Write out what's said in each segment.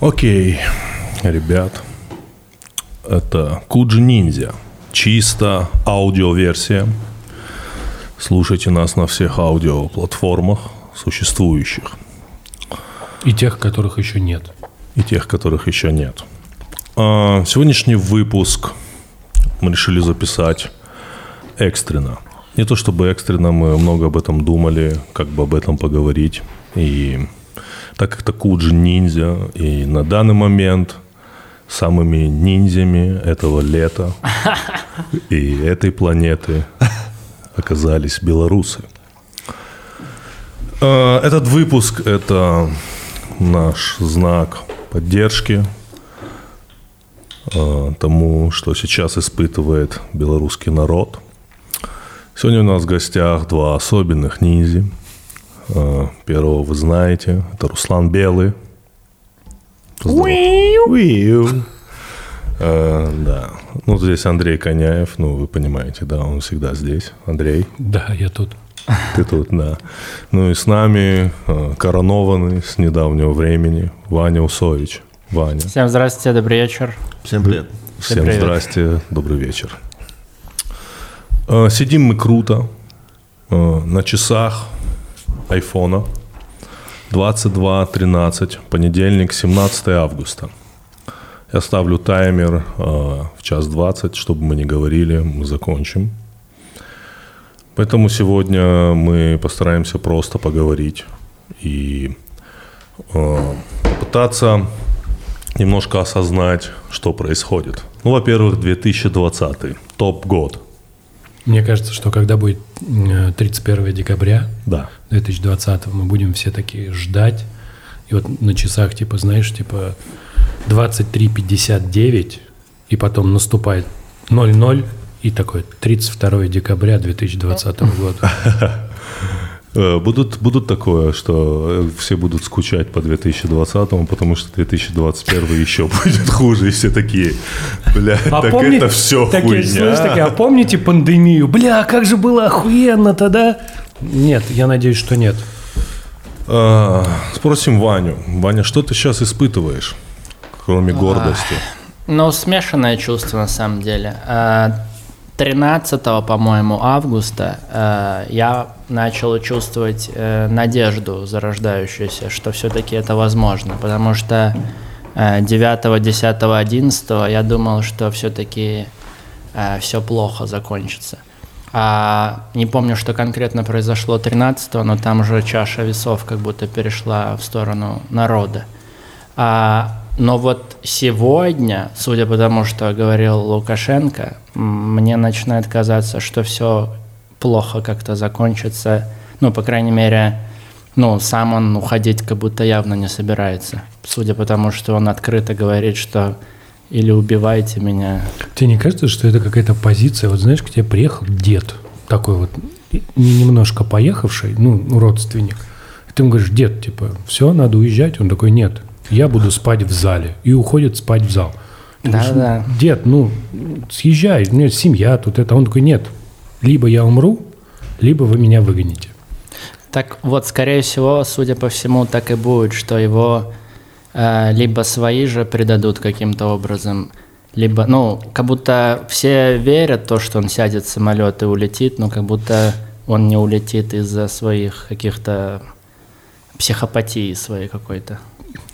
Окей, ребят, это Куджи Ниндзя. Чисто аудиоверсия. Слушайте нас на всех аудиоплатформах существующих. И тех, которых еще нет. И тех, которых еще нет. А, сегодняшний выпуск мы решили записать экстренно. Не то чтобы экстренно, мы много об этом думали, как бы об этом поговорить. И так как это Куджи ниндзя, и на данный момент самыми ниндзями этого лета и этой планеты оказались белорусы. А, этот выпуск – это наш знак поддержки а, тому, что сейчас испытывает белорусский народ. Сегодня у нас в гостях два особенных ниндзя – первого вы знаете. Это Руслан Белый. Уиу. Э, да. Ну, здесь Андрей Коняев, ну, вы понимаете, да, он всегда здесь. Андрей. Да, я тут. Ты тут, да. Ну и с нами э, коронованный с недавнего времени Ваня Усович. Ваня. Всем здравствуйте, добрый вечер. Всем привет. Всем, Всем здрасте, добрый вечер. Сидим мы круто, на часах айфона 22.13, понедельник, 17 августа. Я ставлю таймер э, в час 20, чтобы мы не говорили, мы закончим. Поэтому сегодня мы постараемся просто поговорить и э, попытаться немножко осознать, что происходит. Ну, во-первых, 2020, топ-год – мне кажется, что когда будет 31 э, декабря да. 2020, мы будем все такие ждать. И вот на часах, типа, знаешь, типа 23.59, и потом наступает 00, и такой 32 декабря 2020 года. Э, будут, будут такое, что э, все будут скучать по 2020, потому что 2021 еще будет хуже, и все такие, бля, а так помни, это все такие, хуйня. Слышь, такие, а помните пандемию? Бля, как же было охуенно тогда? Нет, я надеюсь, что нет. А, спросим Ваню. Ваня, что ты сейчас испытываешь, кроме гордости? Ну, смешанное чувство на самом деле. А, 13, по-моему, августа э, я начал чувствовать э, надежду зарождающуюся, что все-таки это возможно, потому что э, 9, 10, 11 я думал, что все-таки э, все плохо закончится. А не помню, что конкретно произошло 13 но там уже чаша весов как будто перешла в сторону народа. А но вот сегодня, судя по тому, что говорил Лукашенко, мне начинает казаться, что все плохо как-то закончится. Ну, по крайней мере, ну, сам он уходить как будто явно не собирается. Судя по тому, что он открыто говорит, что или убивайте меня. Тебе не кажется, что это какая-то позиция? Вот знаешь, к тебе приехал дед, такой вот немножко поехавший, ну, родственник. И ты ему говоришь, дед, типа, все, надо уезжать. Он такой, нет, я буду спать в зале. И уходит спать в зал. Да, говоришь, да. Дед, ну, съезжай, у меня семья тут это. Он такой, нет, либо я умру, либо вы меня выгоните. Так вот, скорее всего, судя по всему, так и будет, что его э, либо свои же предадут каким-то образом, либо, ну, как будто все верят в то, что он сядет в самолет и улетит, но как будто он не улетит из-за своих каких-то психопатии своей какой-то.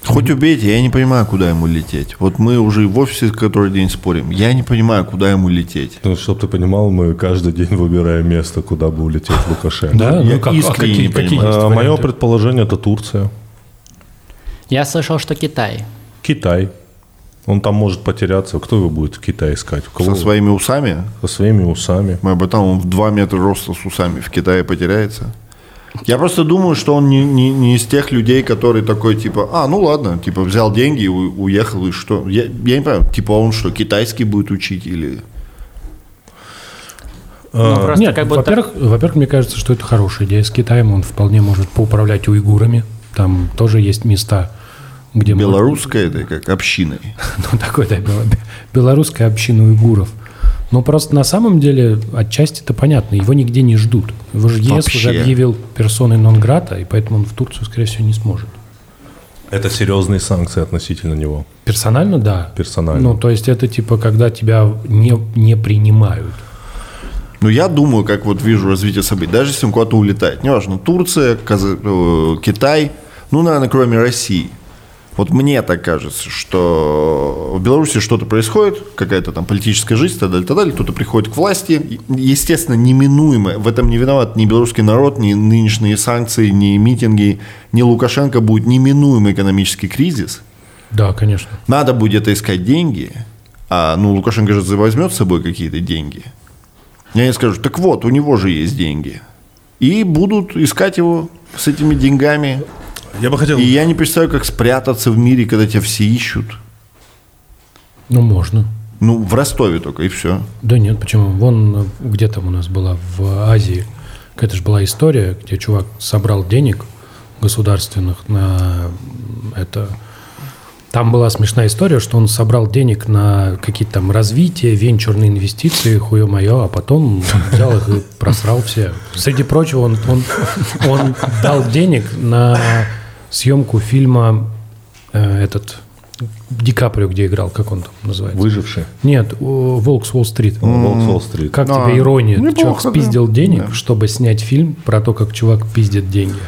Хоть убейте, я не понимаю, куда ему лететь. Вот мы уже в офисе который день спорим. Я не понимаю, куда ему лететь. Ну, чтобы ты понимал, мы каждый день выбираем место, куда бы улететь Лукашенко. Да, я ну как, искренне а какие, не какие а, Мое предположение это Турция. Я слышал, что Китай. Китай. Он там может потеряться. Кто его будет в Китае искать? Кого? Со своими усами? Со своими усами. Мы об этом он в 2 метра роста с усами в Китае потеряется. Я просто думаю, что он не, не, не из тех людей, которые такой, типа, а, ну ладно, типа, взял деньги и уехал, и что? Я, я не понимаю, типа, он что, китайский будет учить или... Ну, а, Нет, как будто... во-первых, во-первых, мне кажется, что это хорошая идея с Китаем. Он вполне может поуправлять уйгурами. Там тоже есть места, где... Белорусская это как общиной. ну, такой, да, белорусская община уйгуров – но просто на самом деле отчасти это понятно, его нигде не ждут. Его же ЕС уже объявил персоной нон-грата, и поэтому он в Турцию, скорее всего, не сможет. Это серьезные санкции относительно него. Персонально, да. Персонально. Ну, то есть это типа, когда тебя не, не принимают. Ну, я думаю, как вот вижу развитие событий, даже если он куда-то улетает, неважно, Турция, Каза- э, Китай, ну, наверное, кроме России. Вот мне так кажется, что в Беларуси что-то происходит, какая-то там политическая жизнь, так далее, так далее, кто-то приходит к власти, естественно, неминуемо, в этом не виноват ни белорусский народ, ни нынешние санкции, ни митинги, ни Лукашенко будет неминуемый экономический кризис, Да, конечно. надо будет искать деньги, а ну Лукашенко же возьмет с собой какие-то деньги. Я не скажу, так вот, у него же есть деньги. И будут искать его с этими деньгами. Я бы хотел... И я не представляю, как спрятаться в мире, когда тебя все ищут. Ну, можно. Ну, в Ростове только, и все. Да нет, почему? Вон, э, где там у нас была, в Азии, это же была история, где чувак собрал денег государственных на это... Там была смешная история, что он собрал денег на какие-то там развитие, венчурные инвестиции, хуе мое, а потом взял их и просрал все. Среди прочего, он, он, он дал денег на съемку фильма э, этот Ди Каприо, где играл, как он там называется? Выживший. Нет, «Волк с Уолл-стрит». Волк с Уолл-стрит. Как Да. тебе ирония? Неплохо, чувак да. спиздил денег, чтобы снять фильм про то, как чувак пиздит деньги.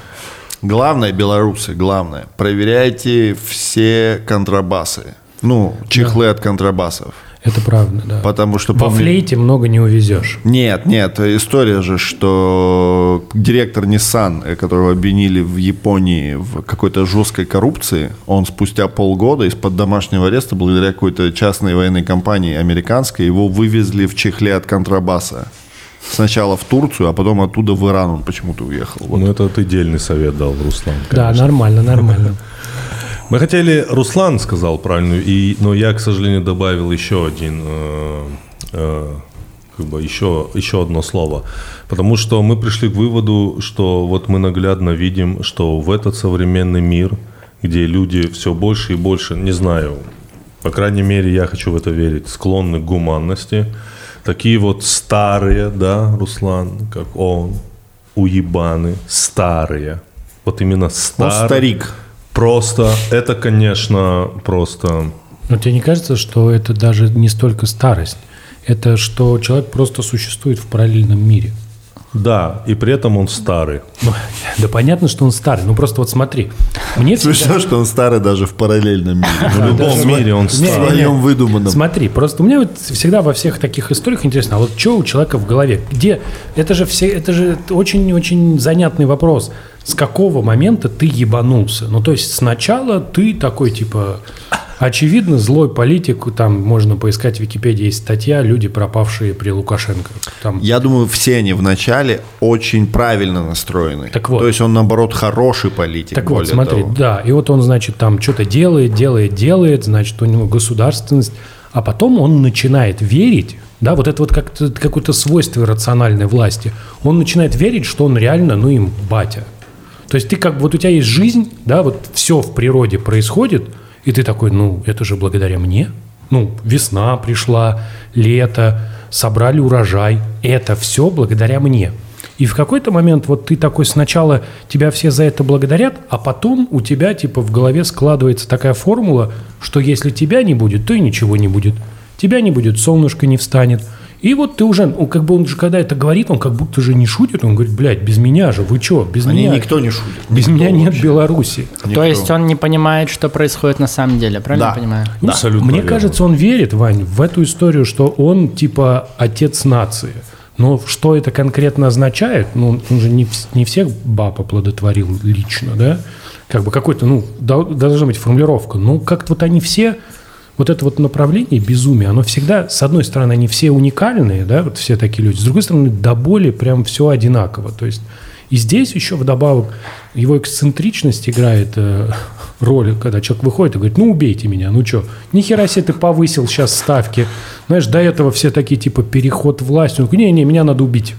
Главное, белорусы, главное, проверяйте все контрабасы. Ну, чехлы от контрабасов. Это правда, да. Потому что... Во помню- флейте много не увезешь. Нет, нет, история же, что директор Nissan, э, которого обвинили в Японии в какой-то жесткой коррупции, он спустя полгода из-под домашнего ареста, благодаря какой-то частной военной компании американской, его вывезли в чехле от контрабаса. Сначала в Турцию, а потом оттуда в Иран он почему-то уехал. Вот. Ну, это ты дельный совет дал, Руслан. Да, конечно. нормально, нормально. Мы хотели, Руслан сказал правильную, и, но я, к сожалению, добавил еще один, э, э, как бы еще, еще одно слово. Потому что мы пришли к выводу, что вот мы наглядно видим, что в этот современный мир, где люди все больше и больше, не знаю, по крайней мере, я хочу в это верить, склонны к гуманности, такие вот старые, да, Руслан, как он, уебаны, старые, вот именно Он старые. старик. Просто, это, конечно, просто... Но тебе не кажется, что это даже не столько старость? Это что человек просто существует в параллельном мире. Да, и при этом он старый. Ну, да понятно, что он старый. Ну просто вот смотри. Мне всегда- Смешно, что он старый даже в параллельном мире. В любом мире он В старый. не, не. своем выдуманном. Смотри, просто у меня вот всегда во всех таких историях интересно, а вот что у человека в голове? Где? Это же все, это же очень-очень занятный вопрос. С какого момента ты ебанулся? Ну, то есть сначала ты такой, типа, очевидно, злой политик, там можно поискать в Википедии, есть статья «Люди, пропавшие при Лукашенко». Там, Я думаю, все они вначале очень правильно настроены. Так вот. То есть он, наоборот, хороший политик. Так вот, смотри, того. да, и вот он, значит, там что-то делает, делает, делает, значит, у него государственность, а потом он начинает верить, да, вот это вот как-то, какое-то свойство рациональной власти, он начинает верить, что он реально, ну, им батя. То есть ты как, вот у тебя есть жизнь, да, вот все в природе происходит, и ты такой, ну, это же благодаря мне. Ну, весна пришла, лето, собрали урожай, это все благодаря мне. И в какой-то момент вот ты такой сначала тебя все за это благодарят, а потом у тебя типа в голове складывается такая формула, что если тебя не будет, то и ничего не будет. Тебя не будет, солнышко не встанет. И вот ты уже, ну, как бы он же, когда это говорит, он как будто же не шутит, он говорит, блядь, без меня же, вы что, без Они меня? никто не шутит. Без Никто меня нет вообще. Беларуси. То есть он не понимает, что происходит на самом деле, правильно Да. я понимаю? Ну, Абсолютно Мне верно. кажется, он верит, Вань, в эту историю, что он типа отец нации. Но что это конкретно означает? Ну, он же не, не всех баб оплодотворил лично, да? Как бы какой-то, ну, дол- должна быть формулировка. Ну, как-то вот они все, вот это вот направление безумия, оно всегда, с одной стороны, они все уникальные, да, вот все такие люди, с другой стороны, до боли прям все одинаково. То есть и здесь еще вдобавок его эксцентричность играет э, роль, когда человек выходит и говорит, ну убейте меня, ну что, ни хера себе ты повысил сейчас ставки. Знаешь, до этого все такие типа переход власти. Такой, не-не, меня надо убить.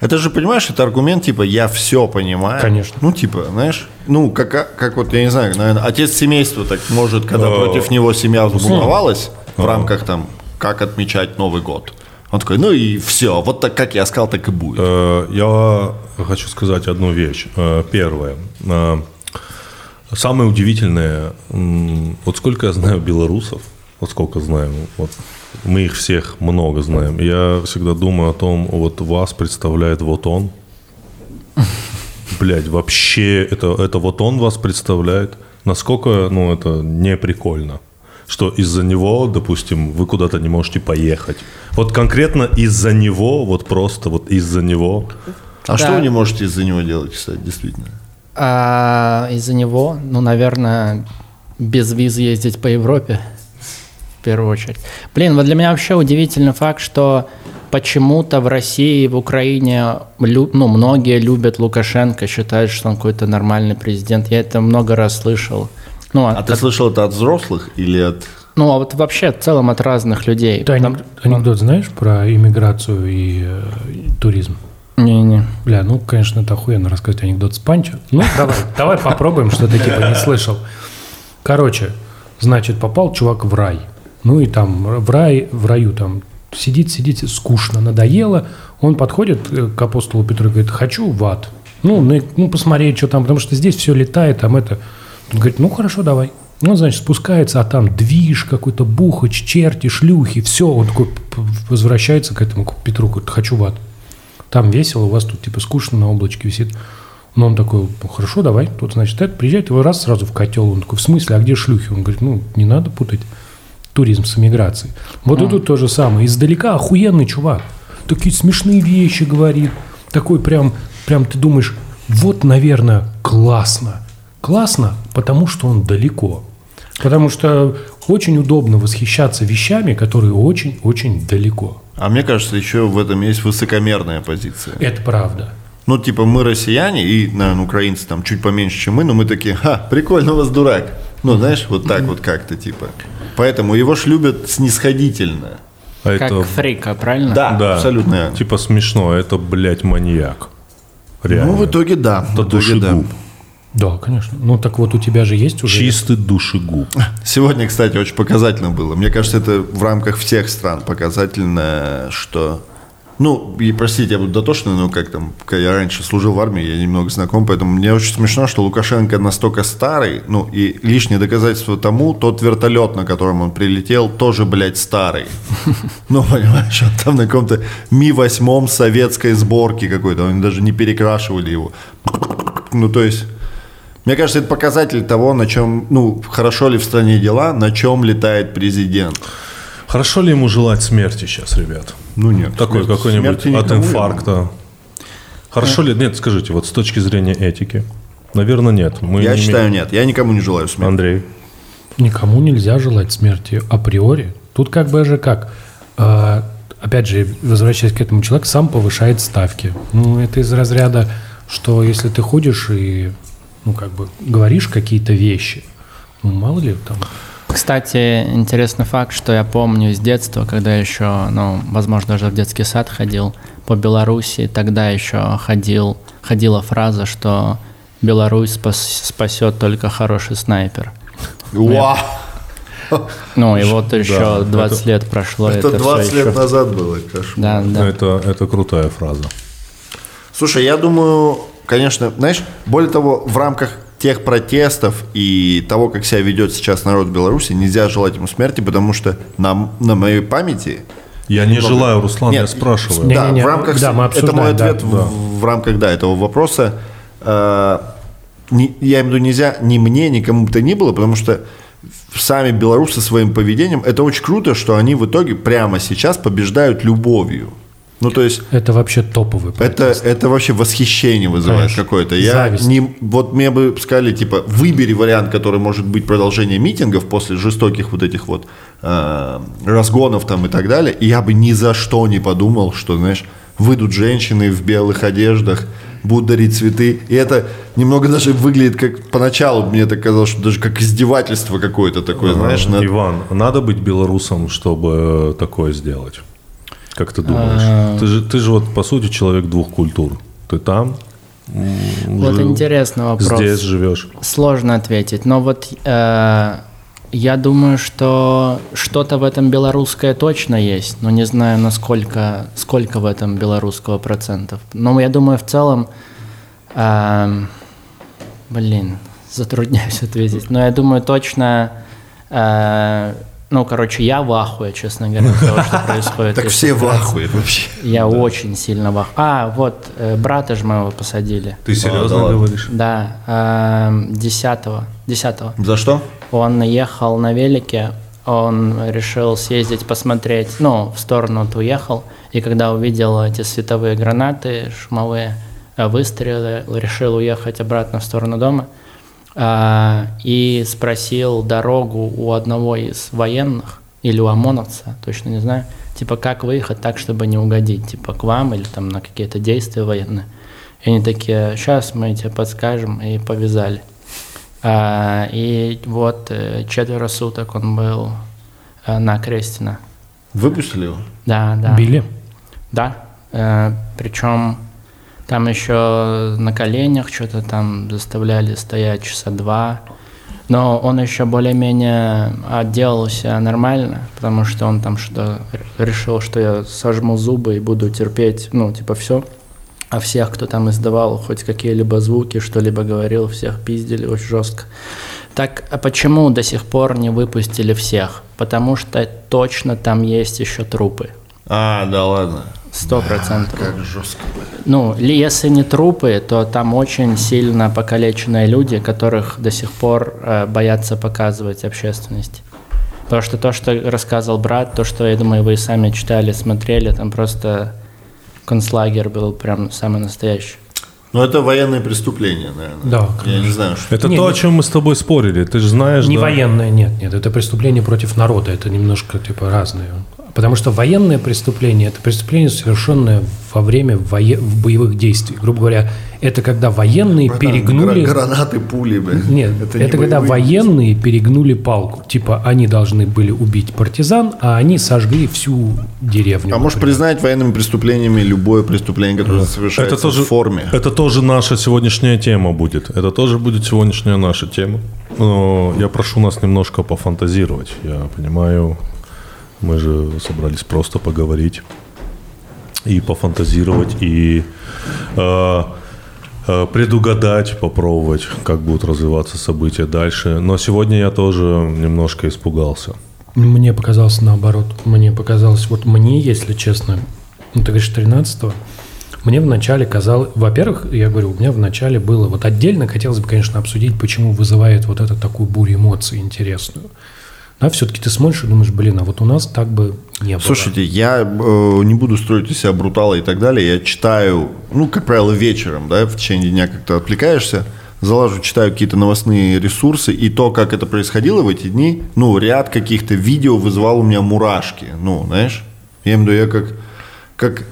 Это же, понимаешь, это аргумент, типа, я все понимаю. Конечно. Ну, типа, знаешь, ну, как, как вот, я не знаю, наверное, отец семейства так может, когда против него семья взбунтовалась в рамках там, как отмечать Новый год. Он такой, ну и все, вот так, как я сказал, так и будет. Э, Я хочу сказать одну вещь. Э, Первое. Э, Самое удивительное, вот сколько я знаю белорусов, вот сколько знаю, вот мы их всех много знаем. Я всегда думаю о том, вот вас представляет вот он. Блять, вообще это, это вот он вас представляет. Насколько, ну, это не прикольно. Что из-за него, допустим, вы куда-то не можете поехать. Вот конкретно из-за него, вот просто вот из-за него. А Да. что вы не можете из-за него делать, кстати, действительно? А из-за него, ну, наверное, без виз ездить по Европе первую очередь. Блин, вот для меня вообще удивительный факт, что почему-то в России, в Украине, лю- ну, многие любят Лукашенко, считают, что он какой-то нормальный президент. Я это много раз слышал. Ну, А от- ты слышал это от взрослых или от... ну, а вот вообще в целом от разных людей. Ты анек- анекдот знаешь про иммиграцию и э, туризм? Не-не. Бля, ну, конечно, это охуенно рассказать анекдот с панчо. Ну, давай, давай попробуем, что ты типа не слышал. Короче, значит, попал чувак в рай. Ну и там в рай, в раю там сидит, сидит, скучно, надоело. Он подходит э, к апостолу Петру и говорит, хочу в ад. Ну, ну, посмотреть, что там, потому что здесь все летает, там это. Он говорит, ну, хорошо, давай. Он, значит, спускается, а там движ какой-то, бухач, черти, шлюхи, все. Он такой возвращается к этому, к Петру, говорит, хочу в ад. Там весело, у вас тут типа скучно на облачке висит. Но он такой, ну хорошо, давай. Тут, значит, это приезжает, его раз сразу в котел. Он такой, в смысле, а где шлюхи? Он говорит, ну, не надо путать туризм с эмиграцией. Вот и тут то же самое. Издалека охуенный чувак. Такие смешные вещи говорит. Такой прям, прям ты думаешь, вот, наверное, классно. Классно, потому что он далеко. Потому что очень удобно восхищаться вещами, которые очень-очень далеко. А мне кажется, еще в этом есть высокомерная позиция. Это правда. Ну, типа, мы россияне, и, наверное, украинцы там чуть поменьше, чем мы, но мы такие, ха, прикольно у вас дурак. Ну, знаешь, вот так вот как-то, типа. Поэтому его ж любят снисходительно. А Как это, фрика, правильно? да, абсолютно. верно. Типа смешно, это, блядь, маньяк. Реально. Ну, в итоге да. это в итоге да. душегуб. Да, конечно. Ну так вот у тебя же есть уже. Чистый душегуб. Сегодня, кстати, очень показательно было. Мне кажется, это в рамках всех стран показательно, что... Ну, и простите, я буду дотошный, но как там, когда я раньше служил в армии, я немного знаком, поэтому мне очень смешно, что Лукашенко настолько старый, ну, и лишнее доказательство тому, тот вертолет, на котором он прилетел, тоже, блядь, старый. Ну, понимаешь, он там на каком-то Ми-8 советской сборки какой-то, они даже не перекрашивали его. Ну, то есть... Мне кажется, это показатель того, на чем, ну, хорошо ли в стране дела, на чем летает президент. Хорошо ли ему желать смерти сейчас, ребят? Ну нет. Такой какой-нибудь смерти от инфаркта. Хорошо ли? Нет, скажите, вот с точки зрения этики. Наверное, нет. Мы Я не считаю, имеем- нет. Я никому не желаю смерти. Андрей. Никому нельзя желать смерти априори. Тут как бы же как. А, опять же, возвращаясь к этому, человек сам повышает ставки. Ну, это из разряда, что если ты ходишь и, ну, как бы говоришь какие-то вещи, ну, мало ли там. Кстати, интересный факт, что я помню с детства, когда еще, ну, возможно, даже в детский сад ходил по Беларуси, тогда еще ходил, ходила фраза, что Беларусь спас- спасет только хороший снайпер. Вау! Ну, и вот еще Да, 20 лет прошло. Это всё 20 лет еще- назад было. кошмар. Да, Ну, да. Это, это крутая фраза. Слушай, я думаю, конечно, знаешь, более того, в рамках тех протестов и того, как себя ведет сейчас народ Беларуси, нельзя желать ему смерти, потому что на, на моей памяти Я не желаю, Руслан, я Нет, спрашиваю. Не- да, Не-не-не, в рамках да, мы это мой обсуждаем, да, ответ в, в рамках да этого вопроса. Э, не- я имею в виду нельзя ни мне, ни кому бы то ни было, потому что сами белорусы своим поведением это очень круто, что они в итоге прямо сейчас побеждают любовью. Ну то есть Это вообще топовый это, протест. это вообще восхищение вызывает Конечно. какое-то. Я Зависть. не, вот мне бы сказали, типа, выбери вариант, который может быть продолжение митингов после жестоких вот этих вот э, разгонов там и так далее. И я бы ни за что не подумал, что, знаешь, выйдут женщины в белых одеждах, будут дарить цветы. И это немного даже выглядит как поначалу мне так казалось, что даже как издевательство какое-то такое, знаешь, над- Иван, надо быть белорусом, чтобы такое сделать? Как ты А. думаешь? Ты же, ты же вот, по сути, человек двух культур. Ты там Вот жил, интересный вопрос. здесь живешь. Сложно ответить, но вот э, я думаю, что что-то в этом белорусское точно есть, но не знаю, насколько, сколько в этом белорусского процентов. Но я думаю, в целом, э, блин, затрудняюсь ответить. Но я думаю, точно... э, ну, короче, я в ахуе, честно говоря, от того, что происходит. Так все в ахуе вообще. Я очень сильно в ахуе. А, вот, э, брата же моего посадили. Ты серьезно да ладно. говоришь? Да, эм, 10 10 За что? Он ехал на велике, он решил съездить посмотреть, ну, в сторону вот уехал, и когда увидел эти световые гранаты шумовые, э, выстрелы, решил уехать обратно в сторону дома, а, и спросил дорогу у одного из военных, или у ОМОНовца, точно не знаю, типа, как выехать так, чтобы не угодить, типа, к вам или там на какие-то действия военные. И они такие, сейчас мы тебе подскажем, и повязали. А, и вот э, четверо суток он был э, на Крестина. Выпустили его? Да, да. Били? Да. Э, причем там еще на коленях что-то там заставляли стоять часа два. Но он еще более-менее отделался нормально, потому что он там что решил, что я сожму зубы и буду терпеть, ну, типа, все. А всех, кто там издавал хоть какие-либо звуки, что-либо говорил, всех пиздили очень жестко. Так, а почему до сих пор не выпустили всех? Потому что точно там есть еще трупы. А, да ладно. Сто процентов. Как жестко. Ну, ли- если не трупы, то там очень сильно покалеченные люди, которых до сих пор э, боятся показывать общественности. Потому что то, что рассказывал брат, то, что, я думаю, вы и сами читали, смотрели, там просто концлагерь был прям самый настоящий. Ну, это военное преступление, наверное. Да, Я не знаю, что... Это Не, то, не- о чем мы с тобой спорили. Ты же знаешь, Не да? военное, нет, нет, это преступление против народа, это немножко типа разные. Потому что военное преступление – это преступление, совершенное во время вое- в боевых действий. Грубо говоря, это когда военные Братан, перегнули… гра- Гранаты, пули, блин. Нет, это, не когда боевые военные перегнули палку. Типа они должны были убить партизан, а они сожгли всю деревню. А можешь признать военными преступлениями любое преступление, которое совершается Это тоже, в форме? это тоже наша сегодняшняя тема будет. Это тоже будет сегодняшняя наша тема. Но я прошу нас немножко пофантазировать. Я понимаю, мы же собрались просто поговорить и пофантазировать, и э, э, предугадать, попробовать, как будут развиваться события дальше. Но сегодня я тоже немножко испугался. Мне показалось наоборот. Мне показалось, вот мне, если честно, ну ты говоришь 13 мне вначале казалось, во-первых, я говорю, у меня вначале было, вот отдельно хотелось бы, конечно, обсудить, почему вызывает вот это такую бурю эмоций интересную. Да, все-таки ты смотришь и думаешь, блин, а вот у нас так бы не было. Слушайте, я э, не буду строить из себя брутала и так далее. Я читаю, ну, как правило, вечером, да, в течение дня как-то отвлекаешься, залажу, читаю какие-то новостные ресурсы, и то, как это происходило в эти дни, ну, ряд каких-то видео вызывал у меня мурашки. Ну, знаешь, я имею в виду, я как, как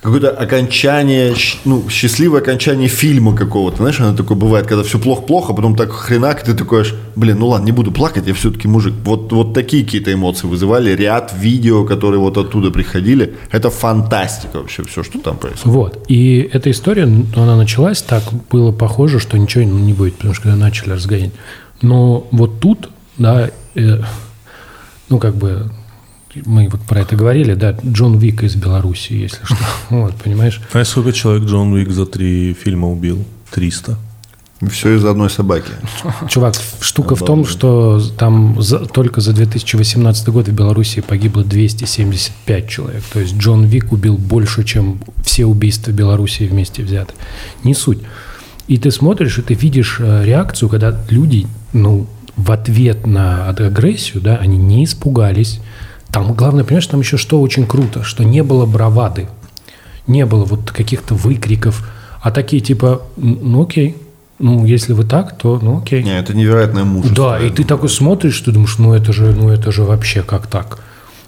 какое-то окончание, ну, счастливое окончание фильма какого-то, знаешь, оно такое бывает, когда все плохо-плохо, потом так хренак, и ты такой аж, блин, ну ладно, не буду плакать, я все-таки мужик. Вот, вот такие какие-то эмоции вызывали, ряд видео, которые вот оттуда приходили, это фантастика вообще, все, что там происходит. Вот. И эта история, ну, она началась так, было похоже, что ничего ну, не будет, потому что когда начали разгонять. Но вот тут, да, э, ну, как бы, мы вот про это говорили, да, Джон Вик из Беларуси, если что. Вот, понимаешь? Знаешь, сколько человек Джон Уик за три фильма убил? 300. Все из-за одной собаки. Чувак, штука в том, что там за- только за 2018 год в Беларуси погибло 275 человек. То есть Джон Вик убил больше, чем все убийства в Беларуси вместе взяты. Не суть. И ты смотришь, и ты видишь э, реакцию, когда люди, ну, в ответ на аг- агрессию, да, они не испугались. Там, главное, понимаешь, там еще что очень круто, что не было бравады, не было вот каких-то выкриков, а такие типа, «Н- ну окей, ну если вы так, то ну окей. Не, это невероятное мужество. Да, и ты такой смотришь, ты думаешь, ну это же, ну это же вообще как так?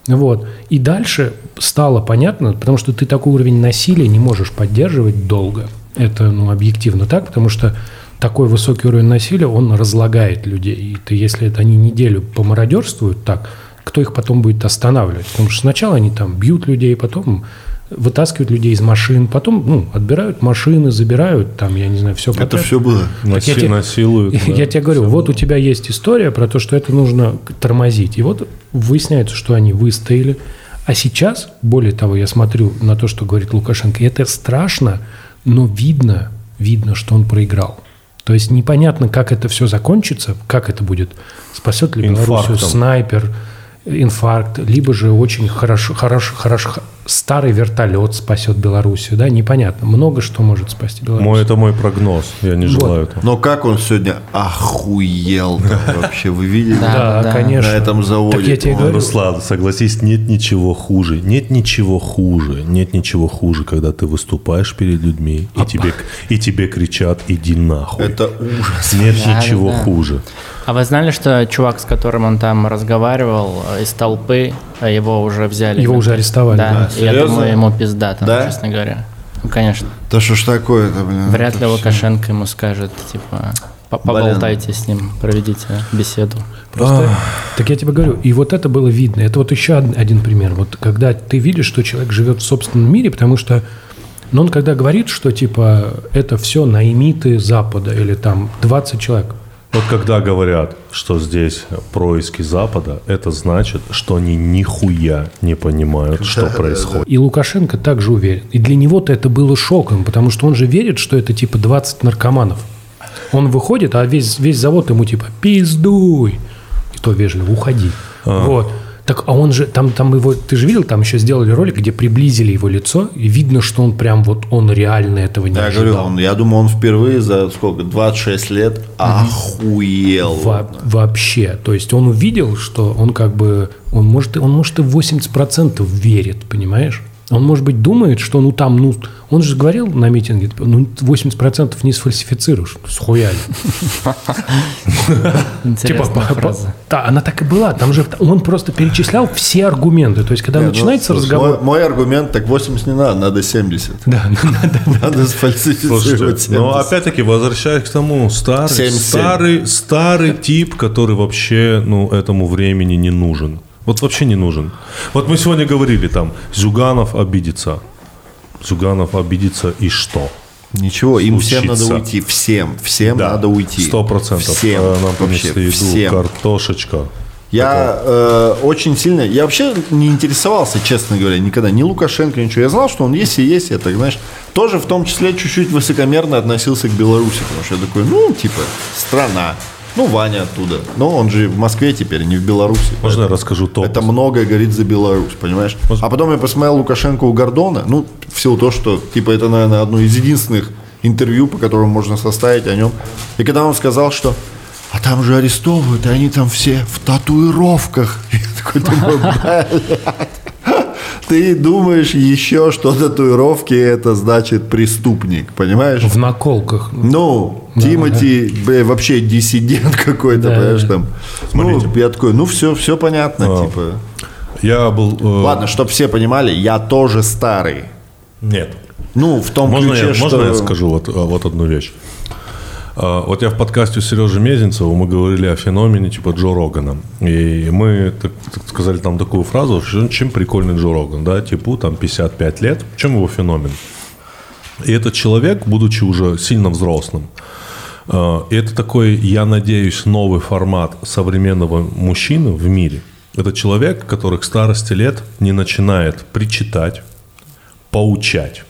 Вот. И дальше стало понятно, потому что ты такой уровень насилия не можешь поддерживать долго. Это, ну, объективно так, потому что такой высокий уровень насилия, он разлагает людей. И ты, если это они неделю помародерствуют так, кто их потом будет останавливать? Потому что сначала они там бьют людей, потом вытаскивают людей из машин, потом, ну, отбирают машины, забирают, там, я не знаю, все Это все было. Так я Наси- те- насилуют. да. Я тебе говорю, вот у тебя есть история про то, что это нужно тормозить. И вот выясняется, что они выстояли. А сейчас, более того, я смотрю на то, что говорит Лукашенко, и это страшно, но видно, видно, что он проиграл. То есть непонятно, как это все закончится, как это будет. Спасет ли Белоруссию снайпер, инфаркт, либо же очень хорошо, хорошо, хорошо, старый вертолет спасет Белоруссию, да, непонятно. Много что может спасти Белоруссию. Мой, это мой прогноз. Я не желаю этого. Но как он сегодня охуел вообще, вы видели? Да, конечно. На этом заводе. Так я тебе Ой, говорю, Руслан, согласись, нет ничего хуже. Нет ничего хуже. Нет ничего хуже, когда ты выступаешь перед людьми, и тебе, и тебе кричат «иди нахуй». Это ужас. Нет ничего хуже. А вы знали, что чувак, с которым он там разговаривал э, из толпы, его уже взяли? Его уже арестовали, Да, да. и я думаю, ему пизда там, Да? честно говоря. Ну, конечно. Да что ж такое-то, блин? Вряд ли. Лукашенко ему скажет, типа, «По- поболтайте с ним, проведите беседу. Просто, так я тебе говорю, и вот это было видно. Это вот еще од- один пример. Вот когда ты видишь, что человек живет в собственном мире, потому что, ну, он когда говорит, что типа это все наимиты Запада или там 20 человек. Вот когда говорят, что здесь происки Запада, это значит, что они нихуя не понимают, что происходит. И Лукашенко также уверен. И для него-то это было шоком, потому что он же верит, что это типа 20 наркоманов. Он выходит, а весь, весь завод ему типа «пиздуй». И то вежливо «уходи». Вот. Так, а он же, там, там его, ты же видел, там еще сделали ролик, где приблизили его лицо, и видно, что он прям вот, он реально этого не Я ожидал. говорю, он, я думаю, он впервые за сколько, 26 лет охуел. Во- вообще. То есть он увидел, что он как бы, он может, он может и 80% верит, понимаешь? Он, может быть, думает, что ну там, ну, он же говорил на митинге, типа, ну 80% не сфальсифицируешь, схуяли. Типа, да, она так и была. Там же он просто перечислял все аргументы. То есть, когда ну, начинается разговор... Мой, аргумент, так 80 не надо, надо 70. Да, ну, надо. Надо сфальсифицировать Слушайте, 70. но опять-таки, возвращаясь к тому, старый, 77. старый, старый тип, который вообще, ну, этому времени не нужен. Вот вообще не нужен. Вот мы сегодня говорили там, Зюганов обидится. Зюганов обидится и что? Ничего, им всем надо Случится. уйти. Всем, всем надо уйти. Сто процентов. Всем. Э, Нам вообще, еду, всем. картошечка. Я э, очень сильно, я вообще не интересовался, честно говоря, никогда, ни Лукашенко, ничего. Я знал, что он есть и есть, я так, знаешь, тоже в том числе чуть-чуть высокомерно относился к Беларуси, потому что я такой, ну, типа, страна, ну, Ваня оттуда, но он же в Москве теперь, не в Беларуси. Можно я расскажу топ? Это многое говорит за Беларусь, понимаешь? А потом я посмотрел Лукашенко у Гордона, ну, в силу того, что, типа, это, наверное, одно из единственных интервью, по которому можно составить о нем. И когда он сказал, что а там же арестовывают, и они там все в татуировках. Я такой думаю, блядь, ты думаешь еще, что татуировки это значит преступник, понимаешь? В наколках. Ну, Тимати, бля, вообще диссидент какой-то, Да. понимаешь, там. Смотрите. Ну, я такой, ну все, все понятно, А. типа. Я был... э, Ладно, чтобы все понимали, я тоже старый. Нет. Ну, в том Можно, ключе, я, что... можно я скажу вот, а, вот одну вещь? А, Вот я в подкасте у Сережи Мезенцева, мы говорили о феномене типа Джо Рогана. И мы так, так сказали там такую фразу, чем прикольный Джо Роган, да, типу там 55 лет, чем его феномен? И этот человек, будучи уже сильно взрослым, и это такой, я надеюсь, новый формат современного мужчины в мире. Это человек, который к старости лет не начинает причитать, поучать.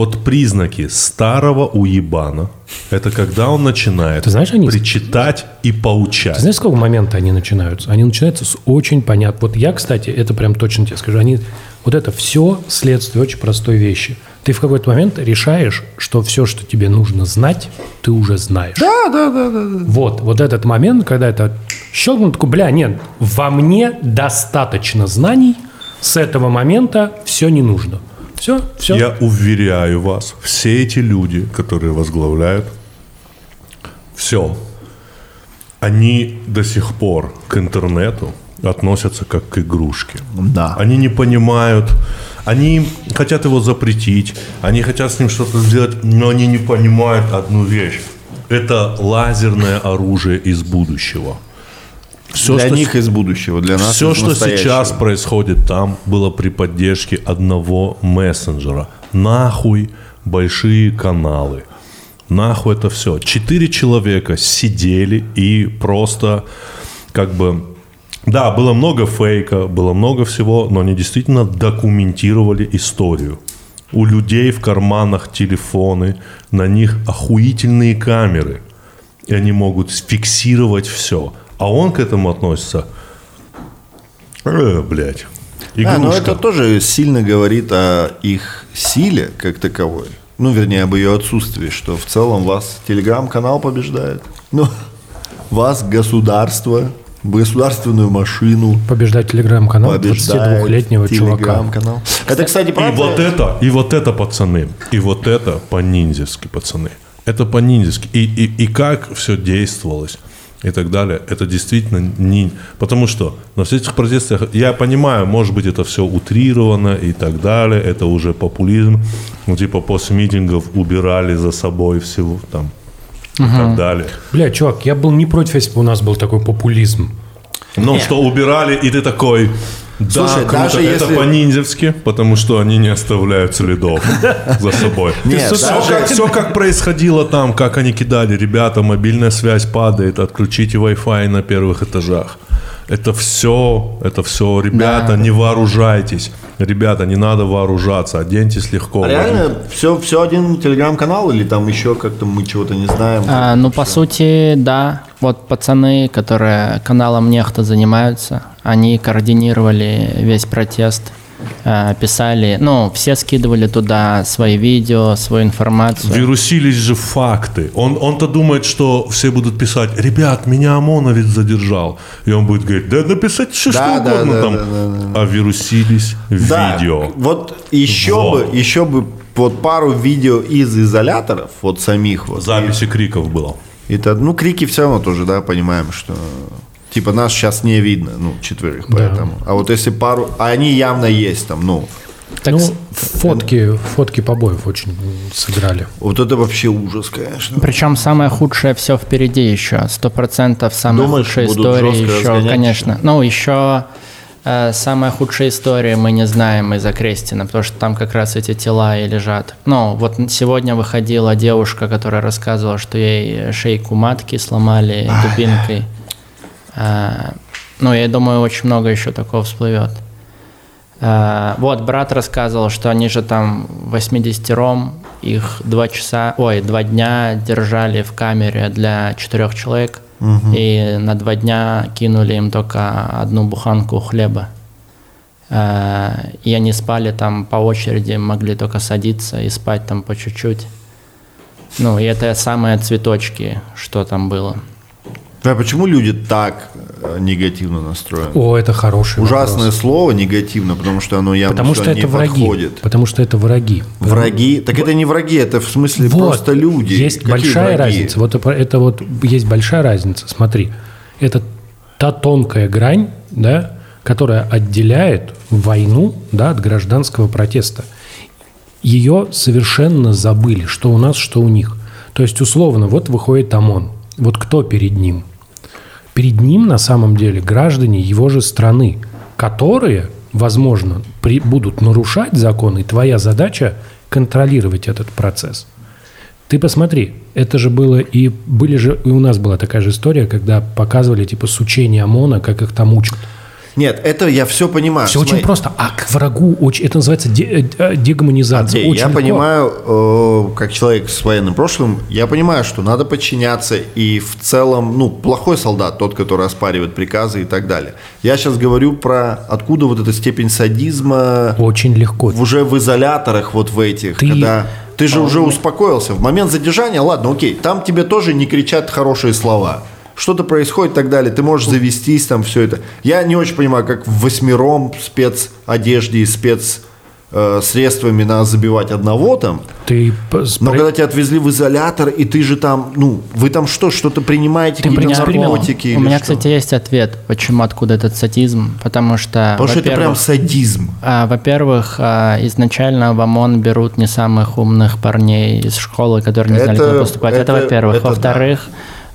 Вот признаки старого уебана – это когда он начинает Ты знаешь, они- причитать и поучать. Ты знаешь, с какого момента они начинаются? Они начинаются с очень понятно. Вот я, кстати, это прям точно тебе скажу. Они, вот это все следствие очень простой вещи. Ты в какой-то момент решаешь, что все, что тебе нужно знать, ты уже знаешь. Да, да, да, да. Вот, вот этот момент, когда это щелкнул, такой, бля, нет, во мне достаточно знаний, с этого момента все не нужно. Все, все. Я уверяю вас, все эти люди, которые возглавляют, все, они до сих пор к интернету относятся как к игрушке. Да. Они не понимают, они хотят его запретить, они хотят с ним что-то сделать, но они не понимают одну вещь. Это лазерное оружие из будущего. Все, для что них из будущего, для нас все, что сейчас происходит там, было при поддержке одного мессенджера. Нахуй большие каналы. Нахуй это все. Четыре человека сидели и просто как бы... Да, было много фейка, было много всего, но они действительно документировали историю. У людей в карманах телефоны, на них охуительные камеры. И они могут фиксировать все. А он к этому относится... Э, блядь. Да, но Игрушка. это тоже сильно говорит о их силе как таковой. Ну, вернее, об ее отсутствии, что в целом вас телеграм-канал побеждает. Ну, вас государство, государственную машину Побеждать телеграм-канал побеждает 22-летнего чувака. телеграм-канал. Это, кстати, И правда? вот это, и вот это, пацаны, и вот это по-ниндзевски, пацаны. Это по-ниндзевски. И, и, и как все действовалось и так далее. Это действительно не... Потому что на всех этих протестах, я понимаю, может быть, это все утрировано и так далее, это уже популизм. Ну, типа, после митингов убирали за собой всего там и так далее. Бля, чувак, я был не против, если бы у нас был такой популизм. Но что убирали, и ты такой... Да, Слушай, круто, даже это если- по-ниндзевски, потому что они не оставляют следов за собой. Нет, все, даже- как, все как происходило там, как они кидали. Ребята, мобильная связь падает, отключите Wi-Fi на первых этажах. Это все, это все, ребята, Да. не вооружайтесь. Ребята, не надо вооружаться, оденьтесь легко. А реально все, все один телеграм-канал или там еще как-то мы чего-то не знаем? А, ну, по сути, да. Вот пацаны, которые каналом Нехта занимаются, они координировали весь протест, писали, ну, все скидывали туда свои видео, свою информацию. Вирусились же факты. Он, он-то думает, что все будут писать, ребят, меня ОМОНовец задержал. И он будет говорить, да написать все Да, что да, угодно да, там. да, А вирусились Да, видео. Вот еще Вот. бы, еще бы вот пару видео из изоляторов, вот самих вот. Записи криков было. И это, ну, крики все равно тоже, да, понимаем, что типа нас сейчас не видно, ну, четверых, поэтому. А вот если пару, а они явно есть там, ну, Так ну, фотки, фотки побоев очень сыграли. вот это вообще ужас, конечно. Причем самое худшее все впереди еще. Сто процентов самая Думаешь, худшая история еще, конечно. Ну, еще э, самая худшая история мы не знаем из-за Крестина, потому что там как раз эти тела и лежат. Ну, вот сегодня выходила девушка, которая рассказывала, что ей шейку матки сломали дубинкой. Э, ну, я думаю, очень много еще такого всплывет. Э, Вот, брат рассказывал, что они же там 80-ром, их два часа, ой, два дня держали в камере для четырех человек, и на два дня кинули им только одну буханку хлеба. Э, И они спали там по очереди, могли только садиться и спать там по чуть-чуть. Ну, и это самые цветочки, что там было. А почему люди так э, негативно настроены? О, это хороший Ужасное вопрос. слово негативно, потому что оно явно Потому что не это враги. подходит. Потому что это враги. Враги? Так это не враги, это в смысле Вот, просто люди. Есть Какие большая враги? разница. Вот это, это вот есть большая разница. Смотри, это та тонкая грань, да, которая отделяет войну да, от гражданского протеста. Ее совершенно забыли, что у нас, что у них. То есть, условно, вот выходит ОМОН. Вот кто перед ним? Перед ним, на самом деле, граждане его же страны, которые, возможно, при- будут нарушать законы. И твоя задача контролировать этот процесс. Ты посмотри, это же было и были же и у нас была такая же история, когда показывали типа с учения ОМОНа, как их там учат. Нет, это я все понимаю. Все очень Смотри, просто. А к врагу очень это называется де- э, дегуманизация. Андрей, Очень я легко. понимаю, э, как человек с военным прошлым, я понимаю, что надо подчиняться, и в целом, ну, плохой солдат, тот, который оспаривает приказы и так далее. Я сейчас говорю про откуда вот эта степень садизма Очень легко. уже в изоляторах вот в этих, Ты- когда ты же уже успокоился. В момент задержания, ладно, окей, там тебе тоже не кричат хорошие слова. Что-то происходит и так далее, ты можешь завестись там все это. Я не очень понимаю, как в восьмером спецодежде и спец э, средствами надо забивать одного там. Ты Но когда тебя отвезли в изолятор, и ты же там, ну, вы там что, что-то принимаете, Ты какие-то наркотики У или меня, что? кстати, есть ответ, почему, откуда этот садизм. Потому что, Потому что это прям во-первых, садизм. а, во-первых, а, изначально в ОМОН берут не самых умных парней из школы, которые не знали, Это- куда поступать. Это, это- во-первых. это да.